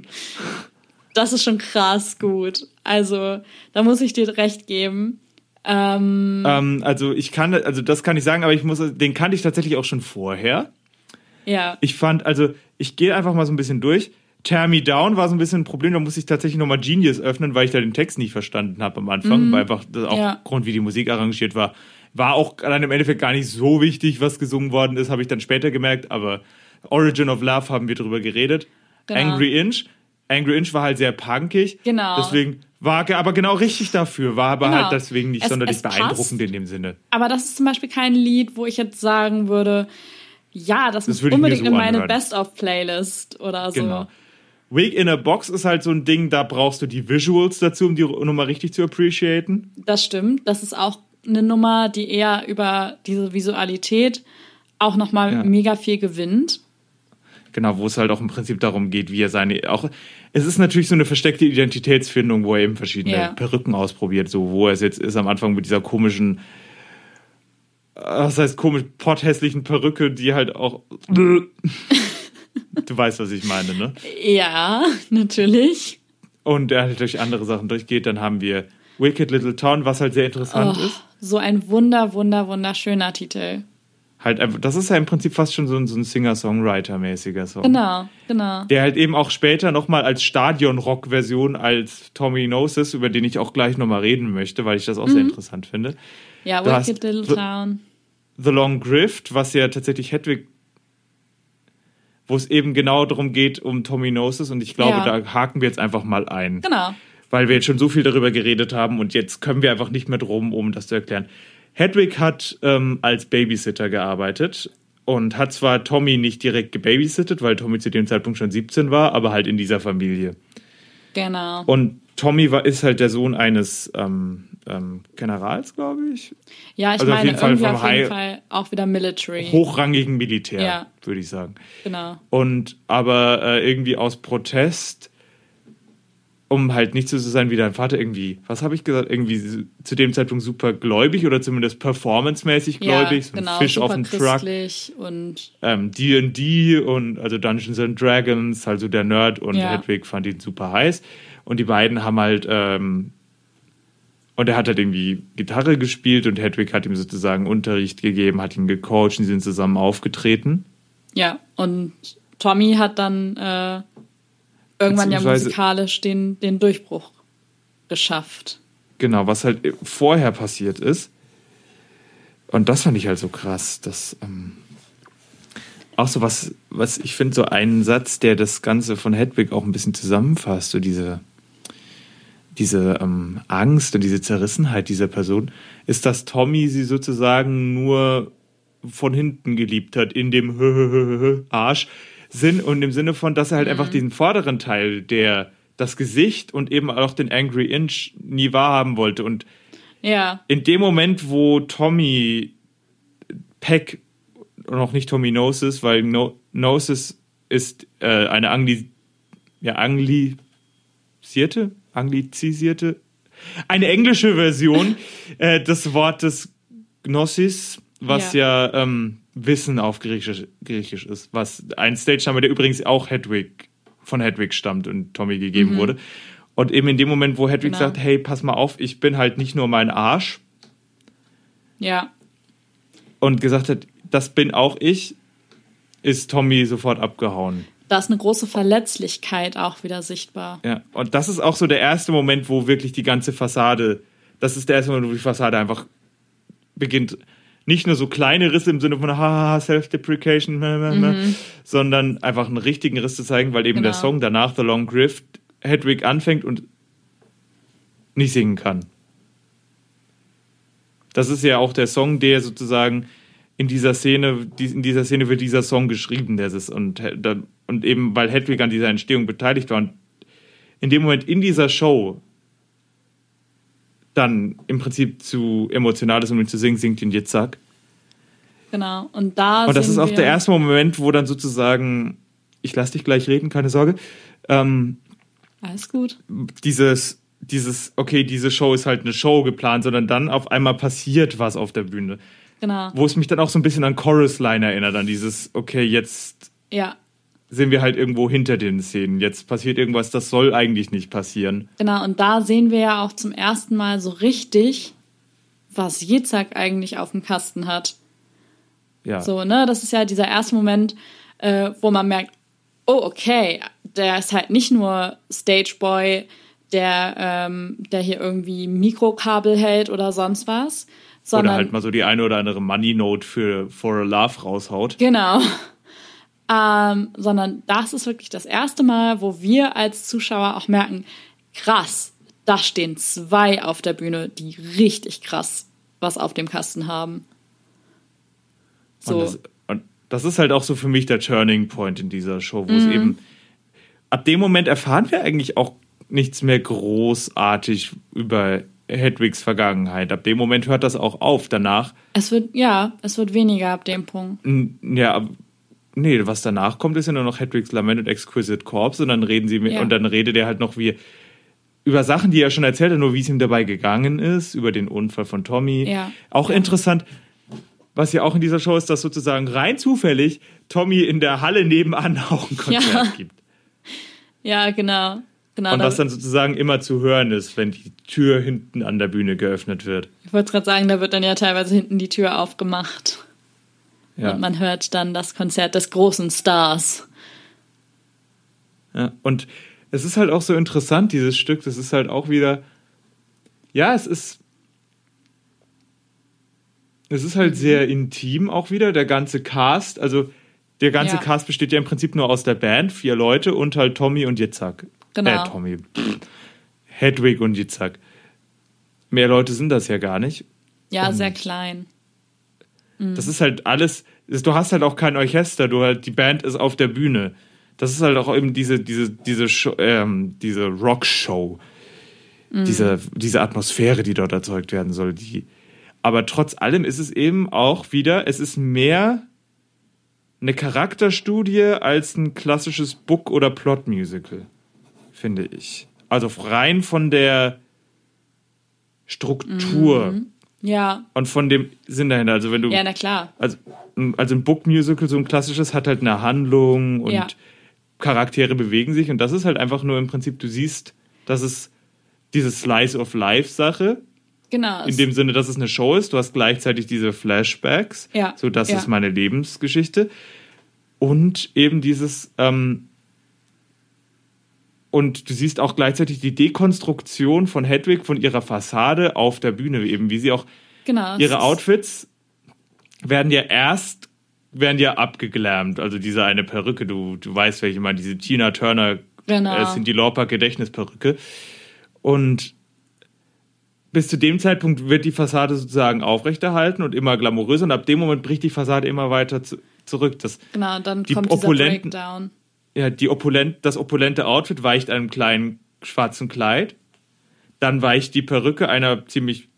das ist schon krass gut. Also, da muss ich dir recht geben. Ähm, Ähm, also ich kann, also das kann ich sagen, aber ich muss, den kannte ich tatsächlich auch schon vorher. ja, Ich fand, also ich gehe einfach mal so ein bisschen durch. Tear Me Down war so ein bisschen ein Problem, da musste ich tatsächlich nochmal Genius öffnen, weil ich da den Text nicht verstanden habe am Anfang, weil einfach das auch Ja. Grund, wie die Musik arrangiert war. War auch dann im Endeffekt gar nicht so wichtig, was gesungen worden ist, habe ich dann später gemerkt, aber Origin of Love haben wir drüber geredet. Genau. Angry Inch. Angry Inch war halt sehr punkig. Genau. Deswegen war aber genau richtig dafür, war aber Genau. halt deswegen nicht Es- sonderlich es passt. beeindruckend in dem Sinne. aber das ist zum Beispiel kein Lied, wo ich jetzt sagen würde, ja, das, muss ich mir unbedingt so in meine. Best-of-Playlist oder so. Genau. Wig in a Box ist halt so ein Ding, da brauchst du die Visuals dazu, um die Nummer richtig zu appreciaten. Das stimmt. Das ist auch eine Nummer, die eher über diese Visualität auch nochmal Ja. mega viel gewinnt. Genau, wo es halt auch im Prinzip darum geht, wie er seine. Auch, es ist natürlich so eine versteckte Identitätsfindung, wo er eben verschiedene Ja. Perücken ausprobiert, so wo er es jetzt ist am Anfang mit dieser komischen, äh, was heißt komisch, potthässlichen Perücke, die halt auch. [LAUGHS] du weißt, was ich meine, ne? Ja, natürlich. Und er halt durch andere Sachen durchgeht. Dann haben wir Wicked Little Town, was halt sehr interessant Oh, ist. so ein wunder, wunder, wunderschöner Titel. Halt einfach, das ist ja im Prinzip fast schon so ein, so ein Singer-Songwriter-mäßiger Song. Genau, genau. Der halt eben auch später nochmal als Stadion-Rock-Version als Tommy Gnosis, über den ich auch gleich nochmal reden möchte, weil ich das auch Mhm. sehr interessant finde. Ja, Du Wicked Little Town. The Long Grift, was ja tatsächlich Hedwig, wo es eben genau darum geht, um Tommy Gnosis und ich glaube, Ja. da haken wir jetzt einfach mal ein. Genau. Weil wir jetzt schon so viel darüber geredet haben und jetzt können wir einfach nicht mehr drum, um das zu erklären. Hedwig hat ähm, als Babysitter gearbeitet und hat zwar Tommy nicht direkt gebabysittet, weil Tommy zu dem Zeitpunkt schon 17 war, aber halt in dieser Familie. Genau. Und Tommy war, ist halt der Sohn eines ähm, ähm, Generals, glaube ich. Ja, ich also auf meine, jeden Fall irgendwie vom auf jeden Fall auch wieder Military. Hochrangigen Militär, Ja. würde ich sagen. Genau. Und aber äh, irgendwie aus Protest, um halt nicht so zu sein wie dein Vater, irgendwie, was habe ich gesagt, irgendwie zu dem Zeitpunkt super gläubig oder zumindest performancemäßig gläubig, ja, so ein genau, Fish super auf dem Truck, und ähm, D&D und also Dungeons and Dragons, also der Nerd und Ja. Hedwig fand ihn super heiß und die beiden haben halt ähm, und er hat halt irgendwie Gitarre gespielt und Hedwig hat ihm sozusagen Unterricht gegeben, hat ihn gecoacht und sie sind zusammen aufgetreten. ja, und Tommy hat dann äh, irgendwann ja musikalisch den, den Durchbruch geschafft. Genau, was halt vorher passiert ist. Und das fand ich halt so krass, dass ähm, auch so was, was ich finde, so ein Satz, der das Ganze von Hedwig auch ein bisschen zusammenfasst, so diese, diese ähm, Angst und diese Zerrissenheit dieser Person, ist, dass Tommy sie sozusagen nur von hinten geliebt hat, in dem [LAUGHS] Arsch Sinn und im Sinne von, dass er halt einfach diesen vorderen Teil, der das Gesicht und eben auch den Angry Inch nie wahrhaben wollte. Und Ja, in dem Moment, wo Tommy Peck, noch nicht Tommy Gnosis, weil no Gnosis ist äh, eine Angli ja, anglisierte, anglizisierte, eine englische Version [LAUGHS] äh, des Wortes Gnosis, was ja, ähm, Wissen auf Griechisch, Griechisch ist, was ein Stage-Name, der übrigens auch Hedwig von Hedwig stammt und Tommy gegeben wurde. Und eben in dem Moment, wo Hedwig Genau. sagt, hey, pass mal auf, ich bin halt nicht nur mein Arsch ja, und gesagt hat, das bin auch ich, ist Tommy sofort abgehauen. Da ist eine große Verletzlichkeit auch wieder sichtbar. Ja, und das ist auch so der erste Moment, wo wirklich die ganze Fassade, das ist der erste Moment, wo die Fassade einfach beginnt, nicht nur so kleine Risse im Sinne von haha, Self-Deprecation, meh, sondern einfach einen richtigen Riss zu zeigen, weil eben der Genau. Song danach, The Long Grift, Hedwig anfängt und nicht singen kann. Das ist ja auch der Song, der sozusagen in dieser Szene, in dieser Szene wird dieser Song geschrieben, der ist und, und eben weil Hedwig an dieser Entstehung beteiligt war und in dem Moment in dieser Show dann im Prinzip zu emotional ist, um ihn zu singen, singt ihn jetzt Zack. Genau. Und da Und das ist auch der erste Moment, wo dann sozusagen, ich lass dich gleich reden, keine Sorge, ähm, Alles gut. dieses, dieses, okay, diese Show ist halt eine Show geplant, sondern dann auf einmal passiert was auf der Bühne. Genau. Wo es mich dann auch so ein bisschen an Chorus Line erinnert, an dieses, okay, jetzt Ja, sind wir halt irgendwo hinter den Szenen. Jetzt passiert irgendwas, das soll eigentlich nicht passieren. genau. Und da sehen wir ja auch zum ersten Mal so richtig, was Jezak eigentlich auf dem Kasten hat. Ja. So, ne? Das ist ja dieser erste Moment, äh, wo man merkt, oh, okay, der ist halt nicht nur Stageboy, der, ähm, der hier irgendwie Mikrokabel hält oder sonst was, sondern Oder halt mal so die eine oder andere Money Note für For a Love raushaut. Genau. [LAUGHS] Ähm, sondern das ist wirklich das erste Mal, wo wir als Zuschauer auch merken, krass, da stehen zwei auf der Bühne, die richtig krass was auf dem Kasten haben. So, Und, das, und das ist halt auch so für mich der Turning Point in dieser Show, wo Mhm. es eben. ab dem Moment erfahren wir eigentlich auch nichts mehr großartig über Hedwigs Vergangenheit. Ab dem Moment hört das auch auf. Danach, Es wird, ja, es wird weniger ab dem Punkt. ja, nee, was danach kommt, ist ja nur noch Hedwigs Lament und Exquisite Corpse und dann reden sie mit, Ja. und dann redet er halt noch wie über Sachen, die er schon erzählt hat, nur wie es ihm dabei gegangen ist, über den Unfall von Tommy. Ja. Auch interessant, was ja auch in dieser Show ist, dass sozusagen rein zufällig Tommy in der Halle nebenan [LAUGHS] auch ein Konzert Ja. gibt. Ja, genau. Genau Und das dann sozusagen immer zu hören ist, wenn die Tür hinten an der Bühne geöffnet wird. ich wollte gerade sagen, da wird dann ja teilweise hinten die Tür aufgemacht. Ja. Und man hört dann das Konzert des großen Stars. Ja, und es ist halt auch so interessant, dieses Stück. Das ist halt auch wieder. Ja, es ist. Es ist halt sehr intim auch wieder, der ganze Cast. Also, der ganze Ja. Cast besteht ja im Prinzip nur aus der Band, vier Leute und halt Tommy und Yitzhak. Genau. Äh, Tommy. Pff. Hedwig und Yitzhak. Mehr Leute sind das ja gar nicht. Ja, Und- sehr klein. Das ist halt alles. Du hast halt auch kein Orchester, du halt, die Band ist auf der Bühne. Das ist halt auch eben diese, diese, diese, Show, ähm, diese Rockshow. Diese, diese Atmosphäre, die dort erzeugt werden soll. Die, aber trotz allem ist es eben auch wieder, es ist mehr eine Charakterstudie als ein klassisches Book- oder Plot-Musical, finde ich. Also rein von der Struktur Ja, und von dem Sinn dahinter. Also wenn du ja, na klar. also, also ein Book-Musical, so ein klassisches, hat halt eine Handlung und Ja. Charaktere bewegen sich und das ist halt einfach nur im Prinzip, du siehst, dass es diese Slice of Life-Sache, Genau. in dem Sinne, dass es eine Show ist, du hast gleichzeitig diese Flashbacks, Ja, so das ja. ist meine Lebensgeschichte und eben dieses ähm, und du siehst auch gleichzeitig die Dekonstruktion von Hedwig von ihrer Fassade auf der Bühne eben, wie sie auch genau. ihre Outfits werden ja erst werden ja abgeglammt. Also diese eine Perücke, du, du weißt, welche mal diese Tina Turner Genau. äh, Cindy Lauper Gedächtnisperücke. Und bis zu dem Zeitpunkt wird die Fassade sozusagen aufrechterhalten und immer glamouröser und ab dem Moment bricht die Fassade immer weiter zu, zurück. Das, Genau, dann die kommt dieser opulenten- Breakdown. Ja, die opulent, das opulente Outfit weicht einem kleinen schwarzen Kleid. Dann weicht die Perücke einer ziemlich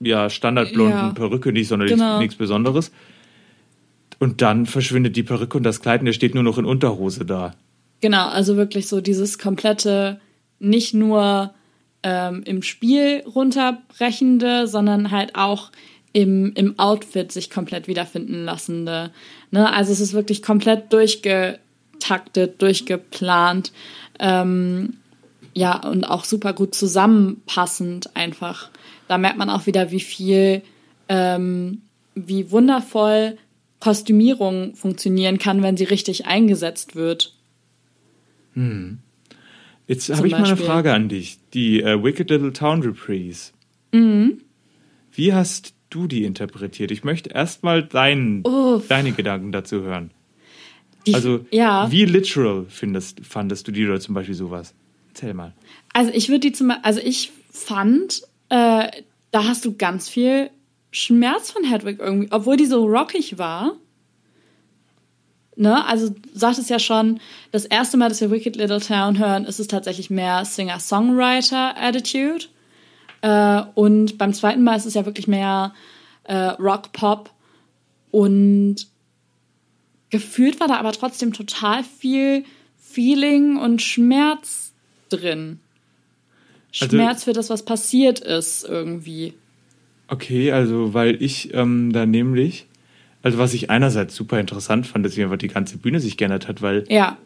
ja, standardblonden Ja. Perücke, nicht sonderlich Genau. nichts Besonderes. Und dann verschwindet die Perücke und das Kleid und er steht nur noch in Unterhose da. Genau, also wirklich so dieses komplette, nicht nur ähm, im Spiel runterbrechende, sondern halt auch im, im Outfit sich komplett wiederfinden lassende. Ne? Also es ist wirklich komplett durchgetaktet, durchgeplant. Ähm, ja, und auch super gut zusammenpassend einfach. Da merkt man auch wieder, wie viel, ähm, wie wundervoll Kostümierung funktionieren kann, wenn sie richtig eingesetzt wird. Jetzt Zum habe ich mal eine. Frage an dich. Die äh, Wicked Little Town Reprise. Mhm. Wie hast du die interpretiert? Ich möchte erstmal dein, Uff. deine Gedanken dazu hören. Die, Also, ja, wie literal findest, fandest du die oder zum Beispiel sowas? Erzähl mal. also ich würde die zum Beispiel, also ich fand, äh, da hast du ganz viel Schmerz von Hedwig irgendwie, obwohl die so rockig war. Ne, also du sagtest ja schon, das erste Mal, dass wir Wicked Little Town hören, ist es tatsächlich mehr Singer-Songwriter-Attitude. Äh, und beim zweiten Mal ist es ja wirklich mehr äh, Rock-Pop. Und gefühlt war da aber trotzdem total viel Feeling und Schmerz drin. Also- Schmerz für das, was passiert ist, irgendwie. Okay, also weil ich ähm, da nämlich, also was ich einerseits super interessant fand, dass einfach die ganze Bühne sich geändert hat, weil Ja.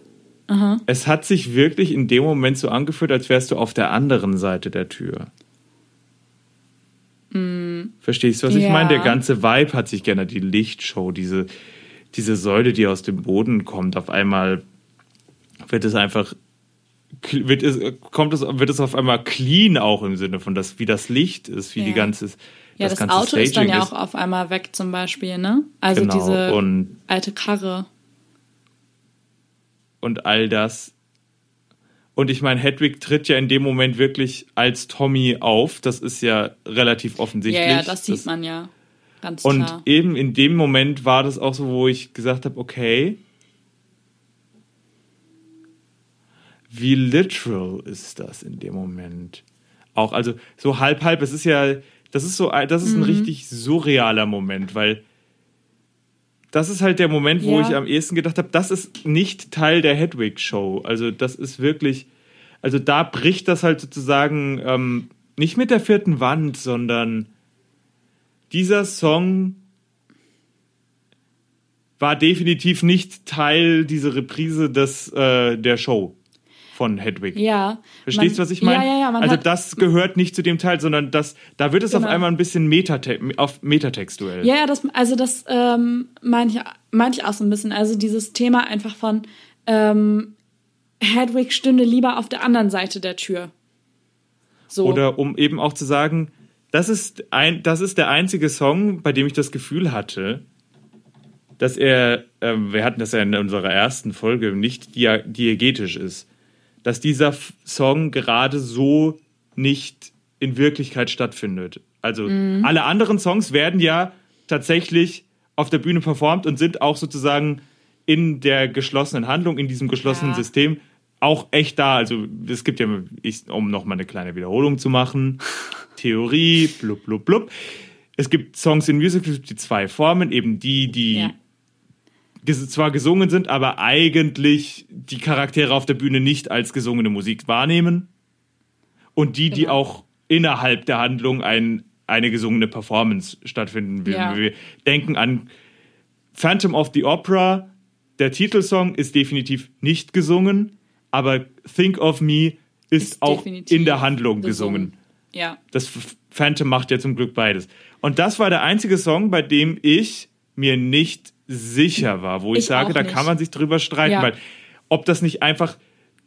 es hat sich wirklich in dem Moment so angefühlt, als wärst du auf der anderen Seite der Tür. Verstehst du, was ich Mm. Ja. meine? Der ganze Vibe hat sich geändert, die Lichtshow, diese, diese Säule, die aus dem Boden kommt, auf einmal wird es einfach wird es, kommt es, wird es auf einmal clean auch im Sinne von das, wie das Licht ist, wie Ja. die ganze Ja, das, ganze Auto ist dann Staging ja auch auf einmal weg, zum Beispiel, ne? Also Genau, diese und- alte Karre. und all das. Und ich meine, Hedwig tritt ja in dem Moment wirklich als Tommy auf. Das ist ja relativ Ja, offensichtlich. ja, das sieht man ja. Ganz Und klar. eben in dem Moment war das auch so, wo ich gesagt habe, okay, wie literal ist das in dem Moment? Auch, also so halb, halb, es ist ja, das ist so, das ist ein richtig surrealer Moment, weil das ist halt der Moment, wo Ja. ich am ehesten gedacht habe, das ist nicht Teil der Hedwig-Show. Also das ist wirklich, also da bricht das halt sozusagen ähm, nicht mit der vierten Wand, sondern dieser Song war definitiv nicht Teil dieser Reprise des, äh, der Show von Hedwig. Ja. Verstehst du, was ich meine? Ja, ja, ja. Also das gehört nicht zu dem Teil, sondern das, da wird es auf Genau. einmal ein bisschen Metate auf metatextuell. Ja, ja, das, also das ähm, meine ich, mein ich auch so ein bisschen. Also dieses Thema einfach von ähm, Hedwig stünde lieber auf der anderen Seite der Tür. So. Oder um eben auch zu sagen, das ist, ein, das ist der einzige Song, bei dem ich das Gefühl hatte, dass er, ähm, wir hatten das ja in unserer ersten Folge, nicht diegetisch ist. Dass dieser Song gerade so nicht in Wirklichkeit stattfindet. Also alle anderen Songs werden ja tatsächlich auf der Bühne performt und sind auch sozusagen in der geschlossenen Handlung, in diesem geschlossenen Ja. System auch echt da. Also es gibt ja, ich, um nochmal eine kleine Wiederholung zu machen, [LAUGHS] Theorie, blub, blub, blub. Es gibt Songs in Musicals, die zwei Formen, eben die, die ja. Zwar gesungen sind, aber eigentlich die Charaktere auf der Bühne nicht als gesungene Musik wahrnehmen. Und die, die Genau. auch innerhalb der Handlung ein, eine gesungene Performance stattfinden. Wir, Ja. wir denken an Phantom of the Opera. Der Titelsong ist definitiv nicht gesungen, aber Think of Me ist, Ist auch in der Handlung gesungen. Ja. Das Phantom macht ja zum Glück beides. Und das war der einzige Song, bei dem ich mir nicht sicher war, wo ich, Ich sage, da kann man sich drüber streiten, Ja. weil ob das nicht einfach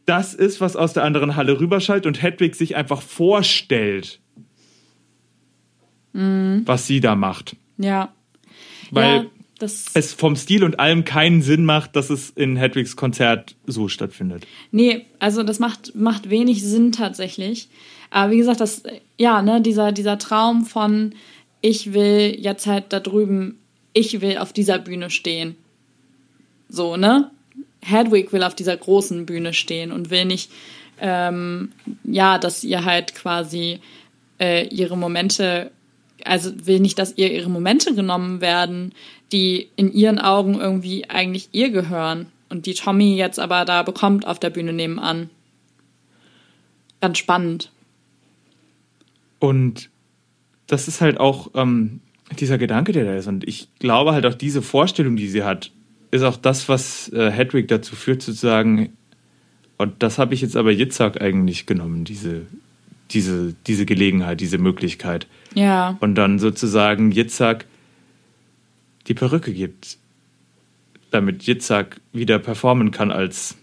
das ist, was aus der anderen Halle rüberschallt und Hedwig sich einfach vorstellt, Mhm. was sie da macht. Ja. Weil ja, das. es vom Stil und allem keinen Sinn macht, dass es in Hedwigs Konzert so stattfindet. Nee, also das macht, macht wenig Sinn tatsächlich. Aber wie gesagt, das, ja, ne, dieser, dieser Traum von, ich will jetzt halt da drüben, ich will auf dieser Bühne stehen. So, ne? Hedwig will auf dieser großen Bühne stehen und will nicht, ähm, ja, dass ihr halt quasi äh, ihre Momente, also will nicht, dass ihr ihre Momente genommen werden, die in ihren Augen irgendwie eigentlich ihr gehören und die Tommy jetzt aber da bekommt auf der Bühne nebenan. Ganz spannend. Und das ist halt auch ähm, dieser Gedanke, der da ist. Und ich glaube halt auch diese Vorstellung, die sie hat, ist auch das, was äh, Hedwig dazu führt, zu sagen, und das habe ich jetzt aber Yitzhak eigentlich genommen, diese, diese, diese Gelegenheit, diese Möglichkeit. Ja, Und dann sozusagen Yitzhak die Perücke gibt, damit Yitzhak wieder performen kann als.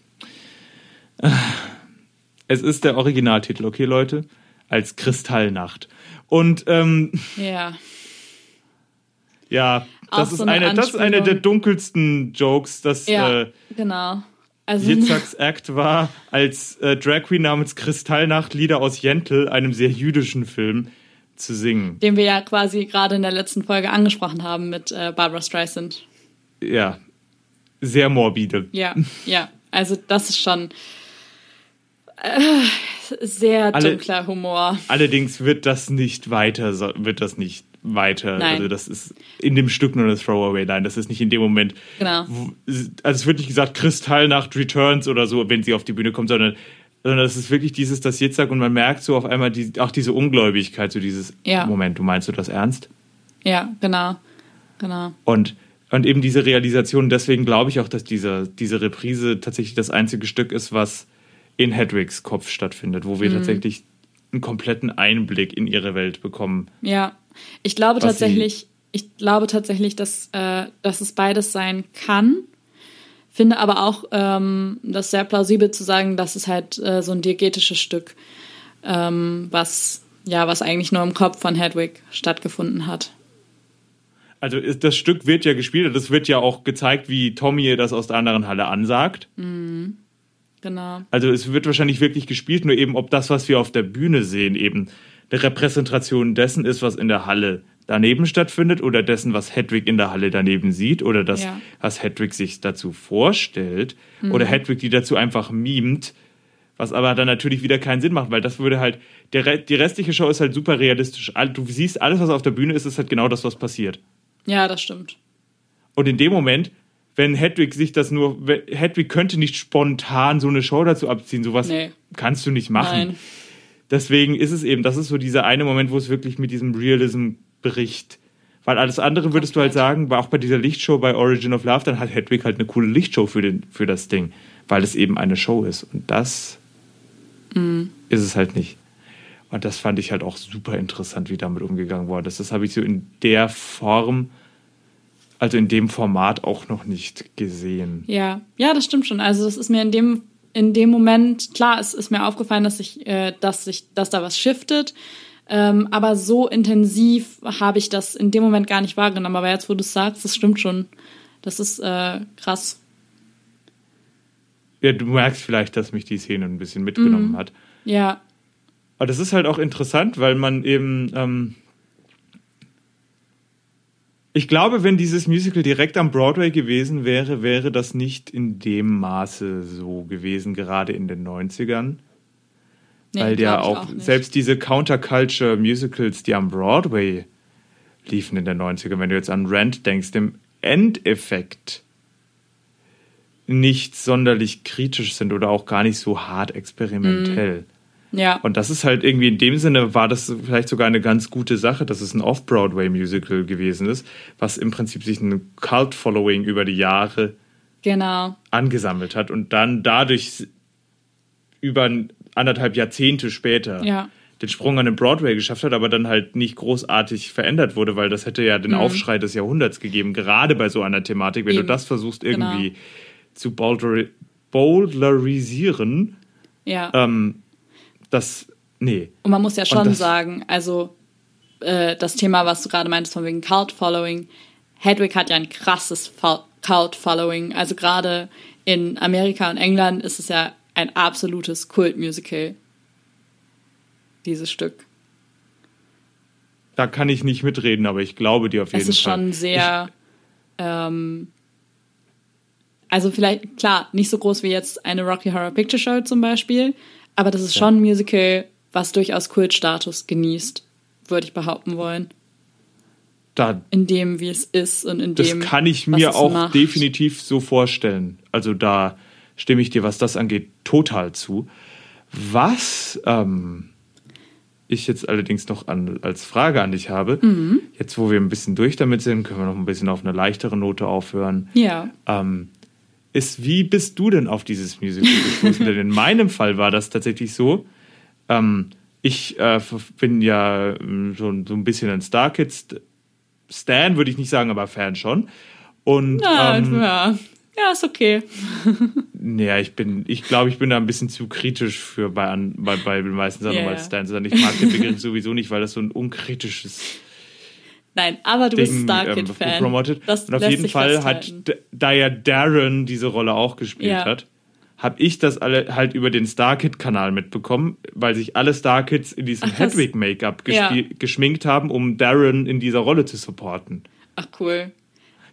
Es ist der Originaltitel, okay, Leute? Als Kristallnacht. Und ähm, ja. Ja, das ist, so eine eine, das ist eine der dunkelsten Jokes, dass Ja, äh, genau. Also, Yitzhaks Act war, als äh, Drag Queen namens Kristallnacht Lieder aus Jentl, einem sehr jüdischen Film, zu singen. den wir ja quasi gerade in der letzten Folge angesprochen haben mit äh, Barbara Streisand. Ja, sehr morbide. Ja, ja. Also das ist schon äh, sehr Alle- dunkler Humor. Allerdings wird das nicht weiter, wird das nicht weiter. Nein. Also das ist in dem Stück nur eine Throwaway Line. Das ist nicht in dem Moment. Genau. wo- Also es wird nicht gesagt Kristallnacht Returns oder so, wenn sie auf die Bühne kommt, sondern sondern es ist wirklich dieses, das Jitzak und man merkt so auf einmal die, auch diese Ungläubigkeit, so dieses Ja. Moment, du meinst du das ernst? Ja, genau. Genau. Und, und eben diese Realisation, deswegen glaube ich auch, dass diese, diese Reprise tatsächlich das einzige Stück ist, was in Hedwigs Kopf stattfindet, wo wir Mhm. tatsächlich einen kompletten Einblick in ihre Welt bekommen. Ja, ich glaube Was tatsächlich, ich glaube tatsächlich, dass, äh, dass es beides sein kann. Finde aber auch ähm, das sehr plausibel zu sagen, dass es halt äh, so ein diegetisches Stück, ähm, was ja, was eigentlich nur im Kopf von Hedwig stattgefunden hat. Also das Stück wird ja gespielt und es wird ja auch gezeigt, wie Tommy ihr das aus der anderen Halle ansagt. Genau. Also es wird wahrscheinlich wirklich gespielt, nur eben, ob das, was wir auf der Bühne sehen, eben eine Repräsentation dessen ist, was in der Halle daneben stattfindet oder dessen, was Hedwig in der Halle daneben sieht oder das, Ja. was Hedwig sich dazu vorstellt oder Hedwig die dazu einfach mimt, Was aber dann natürlich wieder keinen Sinn macht, weil das würde halt, der, die restliche Show ist halt super realistisch. Du siehst, alles, was auf der Bühne ist, ist halt genau das, was passiert. Ja, das stimmt. Und in dem Moment, wenn Hedwig sich das nur, Hedwig könnte nicht spontan so eine Show dazu abziehen, sowas Nee. kannst du nicht machen. Nein. Deswegen ist es eben, das ist so dieser eine Moment, wo es wirklich mit diesem Realism bricht. Weil alles andere würdest du halt sagen, war auch bei dieser Lichtshow bei Origin of Love, dann hat Hedwig halt eine coole Lichtshow für, den, für das Ding, weil es eben eine Show ist. Und das ist es halt nicht. Und das fand ich halt auch super interessant, wie damit umgegangen worden ist. Das habe ich so in der Form, also in dem Format auch noch nicht gesehen. Ja, ja, das stimmt schon. Also das ist mir in dem in dem Moment klar, es ist mir aufgefallen, dass sich, äh, dass sich, dass da was shiftet. Ähm, aber so intensiv habe ich das in dem Moment gar nicht wahrgenommen. Aber jetzt, wo du es sagst, das stimmt schon. Das ist äh, krass. Ja, du merkst vielleicht, dass mich die Szene ein bisschen mitgenommen hat. Ja, Aber das ist halt auch interessant, weil man eben. Ähm ich glaube, wenn dieses Musical direkt am Broadway gewesen wäre, wäre das nicht in dem Maße so gewesen, gerade in den 90ern. nee, weil ja auch, nicht. selbst diese Counterculture-Musicals, die am Broadway liefen in den 90ern, wenn du jetzt an Rent denkst, im Endeffekt nicht sonderlich kritisch sind oder auch gar nicht so hart experimentell. Ja, Und das ist halt irgendwie in dem Sinne war das vielleicht sogar eine ganz gute Sache, dass es ein Off-Broadway-Musical gewesen ist, was im Prinzip sich ein Cult-Following über die Jahre genau. angesammelt hat und dann dadurch über anderthalb Jahrzehnte später Ja. den Sprung an den Broadway geschafft hat, aber dann halt nicht großartig verändert wurde, weil das hätte ja den Aufschrei des Jahrhunderts gegeben, gerade bei so einer Thematik, wenn Mhm. Eben. du das versuchst Genau. irgendwie zu boulder boulderisieren, Ja. ähm, das, nee. Und man muss ja schon sagen, also äh, das Thema, was du gerade meintest, von wegen Cult-Following, Hedwig hat ja ein krasses Fo- Cult-Following. Also gerade in Amerika und England ist es ja ein absolutes Kult-Musical. Dieses Stück. Da kann ich nicht mitreden, aber ich glaube dir auf jeden Es ist Fall. schon sehr. Ähm, also vielleicht, klar, nicht so groß wie jetzt eine Rocky Horror Picture Show zum Beispiel, aber das ist schon ein Musical, was durchaus Kultstatus genießt, würde ich behaupten wollen. da, In dem, wie es ist und in das dem. kann ich mir auch macht. definitiv so vorstellen. Also da stimme ich dir, was das angeht, total zu. Was ähm, ich jetzt allerdings noch an, als Frage an dich habe, Mhm. jetzt wo wir ein bisschen durch damit sind, können wir noch ein bisschen auf eine leichtere Note aufhören. Ja. ähm, ist, wie bist du denn auf dieses Musical gestoßen? [LAUGHS] denn in meinem Fall war das tatsächlich so. Ähm, ich äh, bin ja ähm, so, so ein bisschen ein Star Kids Stan, würde ich nicht sagen, aber Fan schon. Und Ja, ähm, ja. ja, ist okay. [LAUGHS] naja, ich bin, ich glaube, ich bin da ein bisschen zu kritisch für bei, an, bei, bei den meisten Sachen ja. als Stan zu sein. Ich mag den Begriff [LAUGHS] sowieso nicht, weil das so ein unkritisches Nein, aber du bist Star ähm, Kid-Fan. Das Und auf jeden Fall festhalten. hat, da ja Darren diese Rolle auch gespielt Ja. hat, habe ich das alle halt über den Star Kid Kanal mitbekommen, weil sich alle Star Kids in diesem Ach, das- Hedwig Make-up Ja. geschminkt haben, um Darren in dieser Rolle zu supporten. Ach, cool.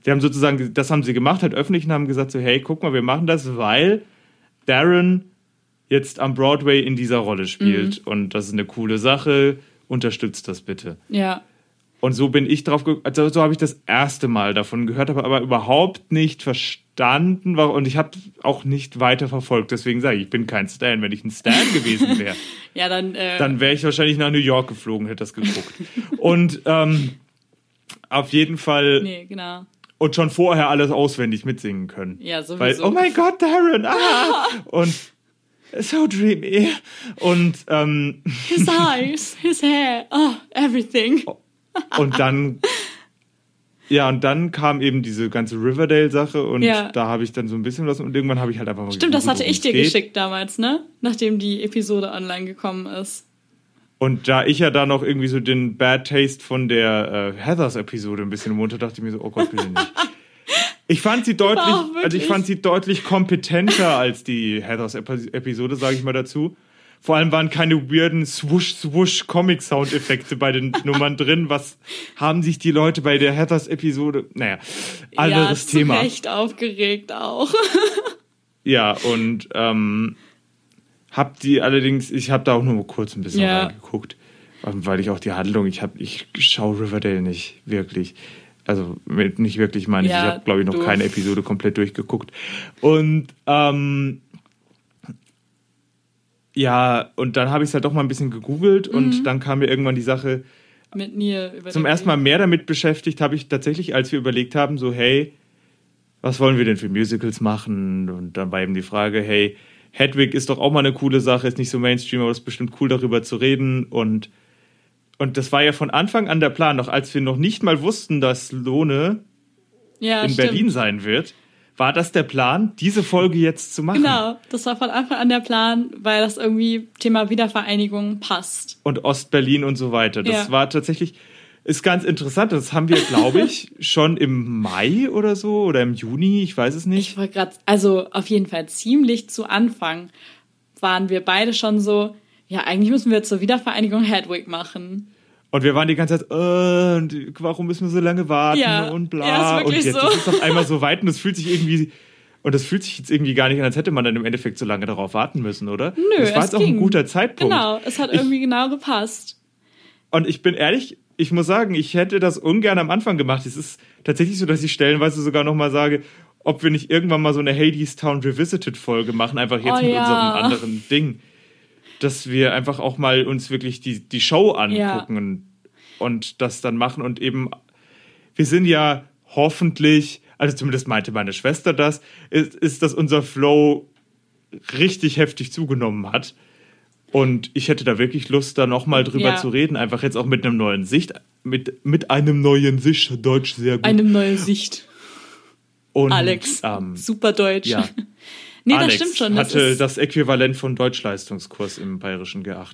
Sie haben sozusagen, das haben sie gemacht, halt öffentlich und haben gesagt so, hey, guck mal, wir machen das, weil Darren jetzt am Broadway in dieser Rolle spielt Mhm. und das ist eine coole Sache, unterstützt das bitte. Ja. Und so bin ich drauf, ge- also so habe ich das erste Mal davon gehört, habe aber überhaupt nicht verstanden warum, und ich habe auch nicht weiter verfolgt. Deswegen sage ich, ich bin kein Stan. Wenn ich ein Stan [LAUGHS] gewesen wäre, Ja, dann. Äh, dann wäre ich wahrscheinlich nach New York geflogen, hätte das geguckt. [LAUGHS] und ähm, auf jeden Fall nee, genau. und schon vorher alles auswendig mitsingen können. Ja, sowieso. Weil, oh mein Gott, Darren, ah! [LAUGHS] und so dreamy. Und ähm, His eyes, his hair, oh, everything. Und dann, ja, und dann kam eben diese ganze Riverdale-Sache und Ja. da habe ich dann so ein bisschen was und irgendwann habe ich halt einfach mal Stimmt, das hatte ich dir geht. geschickt damals, ne? Nachdem die Episode online gekommen ist. Und da ich ja da noch irgendwie so den Bad Taste von der äh, Heathers-Episode ein bisschen im Mund dachte ich mir so, oh Gott, bitte nicht. [LAUGHS] Ich fand sie deutlich, also ich fand sie deutlich kompetenter als die Heathers-Episode, sage ich mal dazu. Vor allem waren keine weirden Swoosh-Swoosh-Comic-Soundeffekte bei den [LAUGHS] Nummern drin. Was haben sich die Leute bei der Heathers-Episode, naja, anderes ja, Thema. Zu Recht aufgeregt auch. [LAUGHS] Ja, und ähm, hab die allerdings, ich habe da auch nur kurz ein bisschen Ja. reingeguckt, ähm, weil ich auch die Handlung, ich habe, ich schaue Riverdale nicht wirklich. Also nicht wirklich meine ich, Ja, ich habe glaube ich noch keine Episode komplett durchgeguckt. Und ähm, ja, und dann habe ich es halt doch mal ein bisschen gegoogelt Mhm. und dann kam mir irgendwann die Sache, Mit über zum ersten Mal mehr damit beschäftigt habe ich tatsächlich, als wir überlegt haben, so, hey, was wollen wir denn für Musicals machen? Und dann war eben die Frage, hey, Hedwig ist doch auch mal eine coole Sache, ist nicht so Mainstream, aber es ist bestimmt cool, darüber zu reden. Und, und das war ja von Anfang an der Plan, noch als wir noch nicht mal wussten, dass Lohne ja, in stimmt. Berlin sein wird, war das der Plan, diese Folge jetzt zu machen. Genau, das war von Anfang an der Plan, weil das irgendwie Thema Wiedervereinigung passt. und Ostberlin und so weiter. Das Ja. war tatsächlich, ist ganz interessant. Das haben wir, glaube ich, [LAUGHS] schon im Mai oder so oder im Juni, ich weiß es nicht. Ich wollte gerade, also auf jeden Fall ziemlich zu Anfang waren wir beide schon so, ja, eigentlich müssen wir zur Wiedervereinigung Hedwig machen. Und wir waren die ganze Zeit, äh, und warum müssen wir so lange warten Ja. und bla. Ja, ist und jetzt so. ist es auf einmal so weit und es fühlt sich irgendwie, und das fühlt sich jetzt irgendwie gar nicht an, als hätte man dann im Endeffekt so lange darauf warten müssen, oder? Nö, das war es jetzt auch ein ging. guter Zeitpunkt. Genau, es hat Ich- irgendwie genau gepasst. Und ich bin ehrlich, ich muss sagen, ich hätte das ungern am Anfang gemacht. Es ist tatsächlich so, dass ich stellenweise sogar noch mal sage, ob wir nicht irgendwann mal so eine Hades Town Revisited Folge machen, einfach jetzt Oh mit ja. unserem anderen Ding. Dass wir einfach auch mal uns wirklich die, die Show angucken und, und das dann machen und eben, wir sind ja hoffentlich, also zumindest meinte meine Schwester das, ist, ist dass unser Flow richtig heftig zugenommen hat. Und ich hätte da wirklich Lust, da nochmal drüber Ja. zu reden. Einfach jetzt auch mit einem neuen Sicht, mit, mit einem neuen Sicht, Deutsch sehr gut. Eine neue Sicht. Und, Alex, Ähm, super Deutsch. ja. [LAUGHS] nee, Alex das stimmt schon. Das hatte das Äquivalent von Deutschleistungskurs im Bayerischen G8.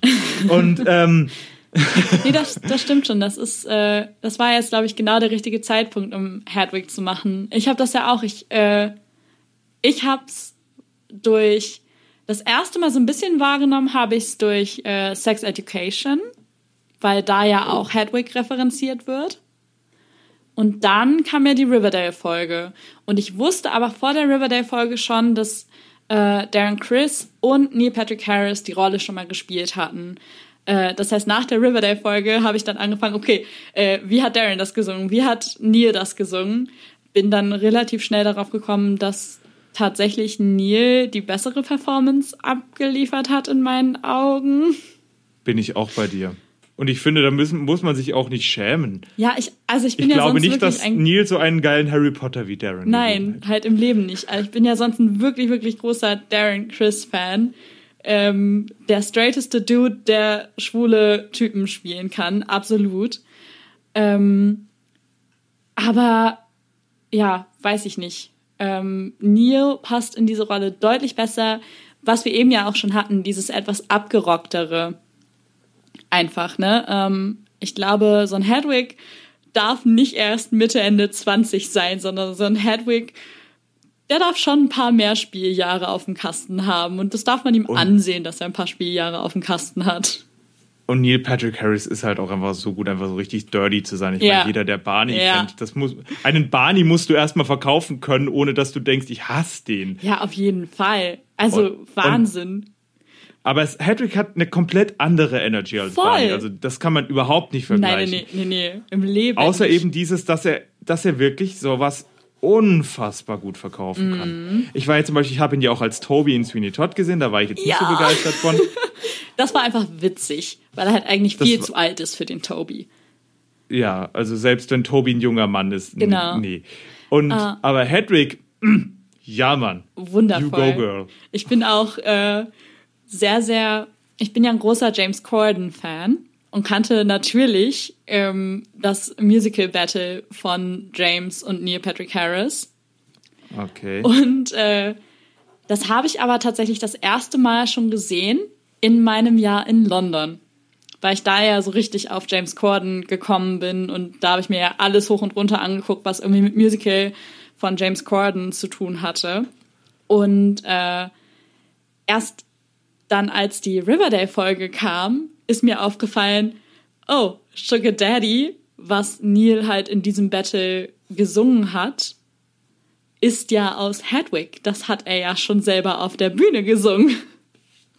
Und ähm, [LAUGHS] nee, das, das stimmt schon. Das ist, äh, das war jetzt, glaube ich, genau der richtige Zeitpunkt, um Hedwig zu machen. Ich habe das ja auch. Ich, äh, ich hab's durch das erste Mal so ein bisschen wahrgenommen, habe ich es durch äh, Sex Education, weil da ja auch Hedwig referenziert wird. Und dann kam ja die Riverdale-Folge. Und ich wusste aber vor der Riverdale-Folge schon, dass äh, Darren Chris und Neil Patrick Harris die Rolle schon mal gespielt hatten. Äh, das heißt, nach der Riverdale-Folge habe ich dann angefangen, okay, äh, wie hat Darren das gesungen? Wie hat Neil das gesungen? Bin dann relativ schnell darauf gekommen, dass tatsächlich Neil die bessere Performance abgeliefert hat in meinen Augen. bin ich auch bei dir. Und ich finde, da müssen, muss man sich auch nicht schämen. Ja, ich, also ich bin Ich ja glaube sonst nicht, dass ein Neil so einen geilen Harry Potter wie Darren Nein, halt im Leben nicht. Also ich bin ja sonst ein wirklich, wirklich großer Darren Chris-Fan. Ähm, der straighteste Dude, der schwule Typen spielen kann, absolut. Ähm, aber ja, weiß ich nicht. Ähm, Neil passt in diese Rolle deutlich besser. Was wir eben ja auch schon hatten, dieses etwas abgerocktere. Einfach, ne? Ähm, ich glaube, so ein Hedwig darf nicht erst Mitte, Ende 20 sein, sondern so ein Hedwig, der darf schon ein paar mehr Spieljahre auf dem Kasten haben. Und das darf man ihm ansehen, dass er ein paar Spieljahre auf dem Kasten hat. Und Neil Patrick Harris ist halt auch einfach so gut, einfach so richtig dirty zu sein. Ich Ja. meine, jeder, der Barney Ja. kennt, das muss, einen Barney musst du erstmal verkaufen können, ohne dass du denkst, ich hasse den. Ja, auf jeden Fall. Also Und- Wahnsinn. Aber es, Hedwig hat eine komplett andere Energy als Voll. Barney. Also das kann man überhaupt nicht Nein, vergleichen. nee, nee, nee, nee. Im Leben. Außer nicht. eben dieses, dass er, dass er wirklich sowas unfassbar gut verkaufen Mhm. kann. Ich war jetzt zum Beispiel, ich habe ihn ja auch als Toby in Sweeney Todd gesehen, da war ich jetzt nicht Ja. so begeistert von. [LAUGHS] Das war einfach witzig, weil er halt eigentlich Das viel zu alt ist für den Toby. Ja, also selbst wenn Toby ein junger Mann ist, Genau. nee. Und Ah. aber Hedwig, [CLEARS THROAT] ja Mann, Wundervoll. you go girl. Ich bin auch äh, sehr, sehr, ich bin ja ein großer James Corden-Fan und kannte natürlich ähm, das Musical Battle von James und Neil Patrick Harris. Okay. Und äh, das habe ich aber tatsächlich das erste Mal schon gesehen in meinem Jahr in London. Weil ich da ja so richtig auf James Corden gekommen bin und da habe ich mir ja alles hoch und runter angeguckt, was irgendwie mit Musical von James Corden zu tun hatte. Und äh, erst dann, als die Riverdale-Folge kam, ist mir aufgefallen, oh, Sugar Daddy, was Neil halt in diesem Battle gesungen hat, ist ja aus Hedwig. Das hat er ja schon selber auf der Bühne gesungen.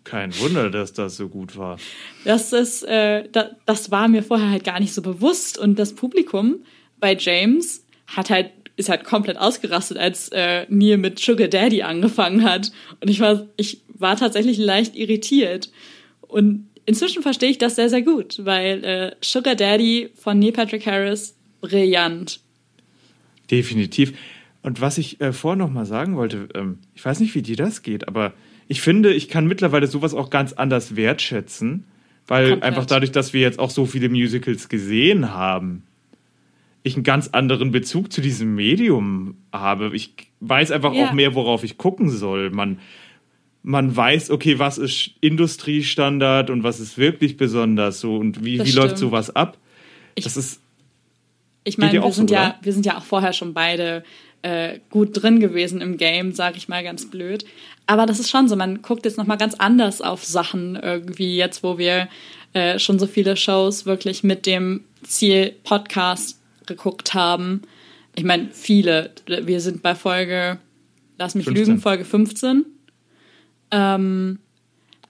Kein Wunder, dass das so gut war. Das ist, äh, da, das war mir vorher halt gar nicht so bewusst. Und das Publikum bei James hat halt, ist halt komplett ausgerastet, als äh, Neil mit Sugar Daddy angefangen hat. Und ich war, ich war tatsächlich leicht irritiert. Und inzwischen verstehe ich das sehr, sehr gut, weil äh, Sugar Daddy von Neil Patrick Harris brillant. Definitiv. Und was ich äh, vorher noch mal sagen wollte, ähm, ich weiß nicht, wie dir das geht, aber ich finde, ich kann mittlerweile sowas auch ganz anders wertschätzen, weil Komplett. einfach dadurch, dass wir jetzt auch so viele Musicals gesehen haben, ich einen ganz anderen Bezug zu diesem Medium habe. Ich weiß einfach Ja. auch mehr, worauf ich gucken soll. Man, man weiß, okay, was ist Industriestandard und was ist wirklich besonders so und wie, Das wie läuft sowas ab. Ich- das ist Ich meine, wir so, sind ja, wir sind ja auch vorher schon beide äh, gut drin gewesen im Game, sag ich mal ganz blöd. Aber das ist schon so, man guckt jetzt nochmal ganz anders auf Sachen irgendwie jetzt, wo wir äh, schon so viele Shows wirklich mit dem Ziel Podcast geguckt haben. Ich meine, viele. Wir sind bei Folge, lass mich 15. lügen, Folge 15. Ähm,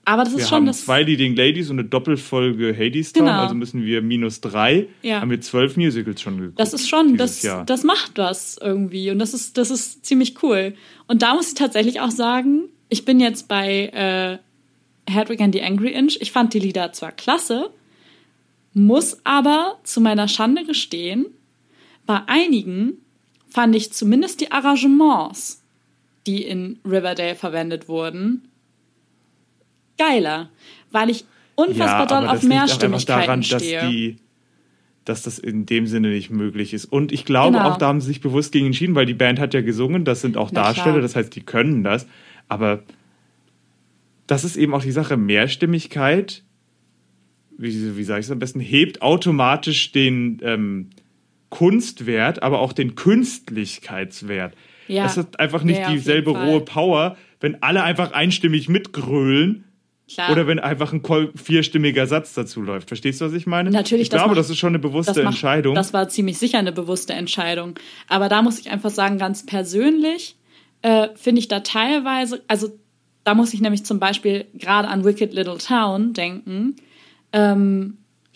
aber das ist Wir schon haben das. zwei Leading Ladies und eine Doppelfolge Hades Town, Genau. also müssen wir minus drei, Ja. haben wir zwölf Musicals schon geguckt. Das ist schon, das, Jahr. das macht was irgendwie und das ist, das ist ziemlich cool. Und da muss ich tatsächlich auch sagen, ich bin jetzt bei äh, Hedwig and the Angry Inch. Ich fand die Lieder zwar klasse, muss aber zu meiner Schande gestehen, bei einigen fand ich zumindest die Arrangements, die in Riverdale verwendet wurden, geiler, weil ich unfassbar doll aber auf Mehrstimmigkeiten daran, dass stehe. die dass das in dem Sinne nicht möglich ist. Und ich glaube Genau. auch, da haben sie sich bewusst gegen entschieden, weil die Band hat ja gesungen, das sind auch Na Darsteller, klar. das heißt, die können das. Aber das ist eben auch die Sache, Mehrstimmigkeit, wie, wie sage ich es am besten, hebt automatisch den ähm, Kunstwert, aber auch den Künstlichkeitswert. Ja. Es hat einfach nicht Ja, dieselbe rohe Power, wenn alle einfach einstimmig mitgrölen, Klar. oder wenn einfach ein vierstimmiger Satz dazu läuft. Verstehst du, was ich meine? Natürlich, Ich das glaube, macht- das ist schon eine bewusste das macht- Entscheidung. Das war ziemlich sicher eine bewusste Entscheidung. Aber da muss ich einfach sagen, ganz persönlich äh, finde ich da teilweise, also da muss ich nämlich zum Beispiel gerade an Wicked Little Town denken,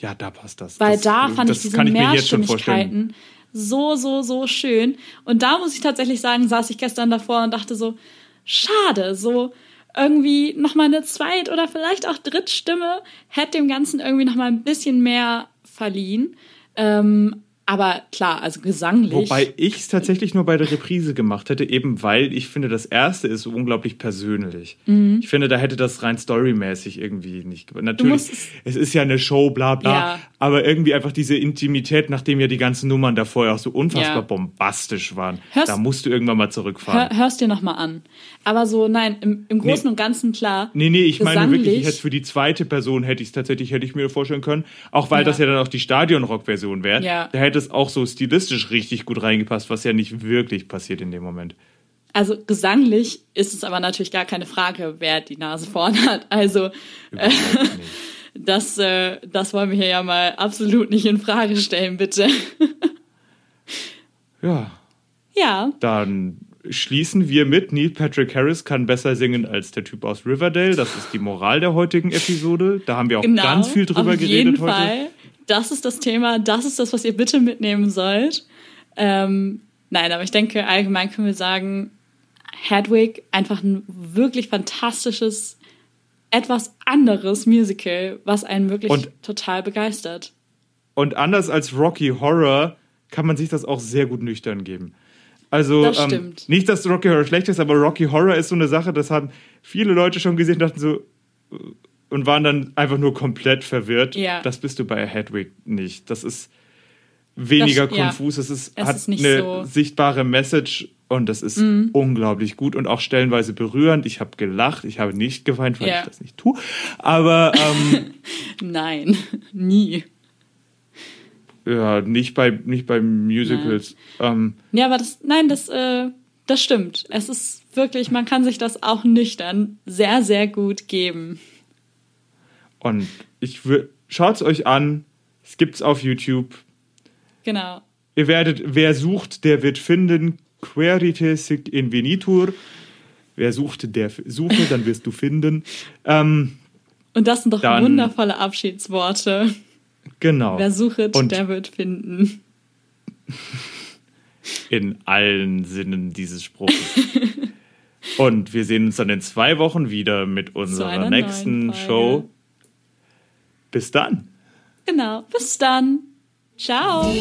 ja, da passt das. weil das, da fand ich diese kann ich. Mehrstimmigkeiten so, so, so schön. Und da muss ich tatsächlich sagen, saß ich gestern davor und dachte so, schade, so irgendwie nochmal eine Zweit- oder vielleicht auch Drittstimme hätte dem Ganzen irgendwie nochmal ein bisschen mehr verliehen. Ähm, aber klar, also gesanglich. Wobei ich es tatsächlich nur bei der Reprise gemacht hätte, eben weil ich finde, das erste ist unglaublich persönlich. Ich finde, da hätte das rein storymäßig irgendwie nicht. Natürlich, Mhm. es ist ja eine Show, bla bla, Ja. Aber irgendwie einfach diese Intimität, nachdem ja die ganzen Nummern davor ja auch so unfassbar Ja. bombastisch waren, Hörst- da musst du irgendwann mal zurückfahren. Hör, hörst dir nochmal an. Aber so, nein, im, im Großen Nee. und Ganzen klar. Nee, nee, ich meine wirklich, ich hätte für die zweite Person hätte ich es tatsächlich, hätte ich mir vorstellen können, auch weil Ja. das ja dann auch die Stadion-Rock-Version wäre. Ja. Da hätte es auch so stilistisch richtig gut reingepasst, was ja nicht wirklich passiert in dem Moment. Also gesanglich ist es aber natürlich gar keine Frage, wer die Nase vorn hat. Also [LAUGHS] nicht. Das, äh, das wollen wir hier ja mal absolut nicht in Frage stellen, bitte. [LAUGHS] Ja, ja, dann schließen wir mit, Neil Patrick Harris kann besser singen als der Typ aus Riverdale. Das ist die Moral der heutigen Episode. Da haben wir auch genau. ganz viel drüber auf geredet jeden heute. Fall. Das ist das Thema, das ist das, was ihr bitte mitnehmen sollt. Ähm, nein, aber ich denke, allgemein können wir sagen, Hedwig einfach ein wirklich fantastisches, etwas anderes Musical, was einen wirklich Und- total begeistert. Und anders als Rocky Horror kann man sich das auch sehr gut nüchtern geben. Also Das ähm, nicht, dass Rocky Horror schlecht ist, aber Rocky Horror ist so eine Sache, das haben viele Leute schon gesehen, dachten so äh, und waren dann einfach nur komplett verwirrt. Ja. Das bist du bei Hedwig nicht. Das ist weniger Das- ja. konfus, es ist Es hat ist nicht eine so- sichtbare Message und das ist unglaublich gut und auch stellenweise berührend. Ich habe gelacht, ich habe nicht geweint, weil Ja. ich das nicht tue. Aber ähm, [LAUGHS] Nein, nie. ja, nicht bei nicht bei Musicals. Ähm, Ja, aber das, nein, das, äh, das stimmt. Es ist wirklich, man kann sich das auch nüchtern sehr, sehr gut geben. Und ich schaut es euch an. Es gibt's auf YouTube. Genau. Ihr werdet, wer sucht, der wird finden. Querite sic invenitur. Wer sucht, der suche, dann wirst du finden. Ähm, Und das sind doch Dann- wundervolle Abschiedsworte. genau. Wer suchet, Und der wird finden. in allen Sinnen dieses Spruchs. [LAUGHS] Und wir sehen uns dann in zwei Wochen wieder mit unserer nächsten. Show. Bis dann. Genau. Bis dann. Ciao.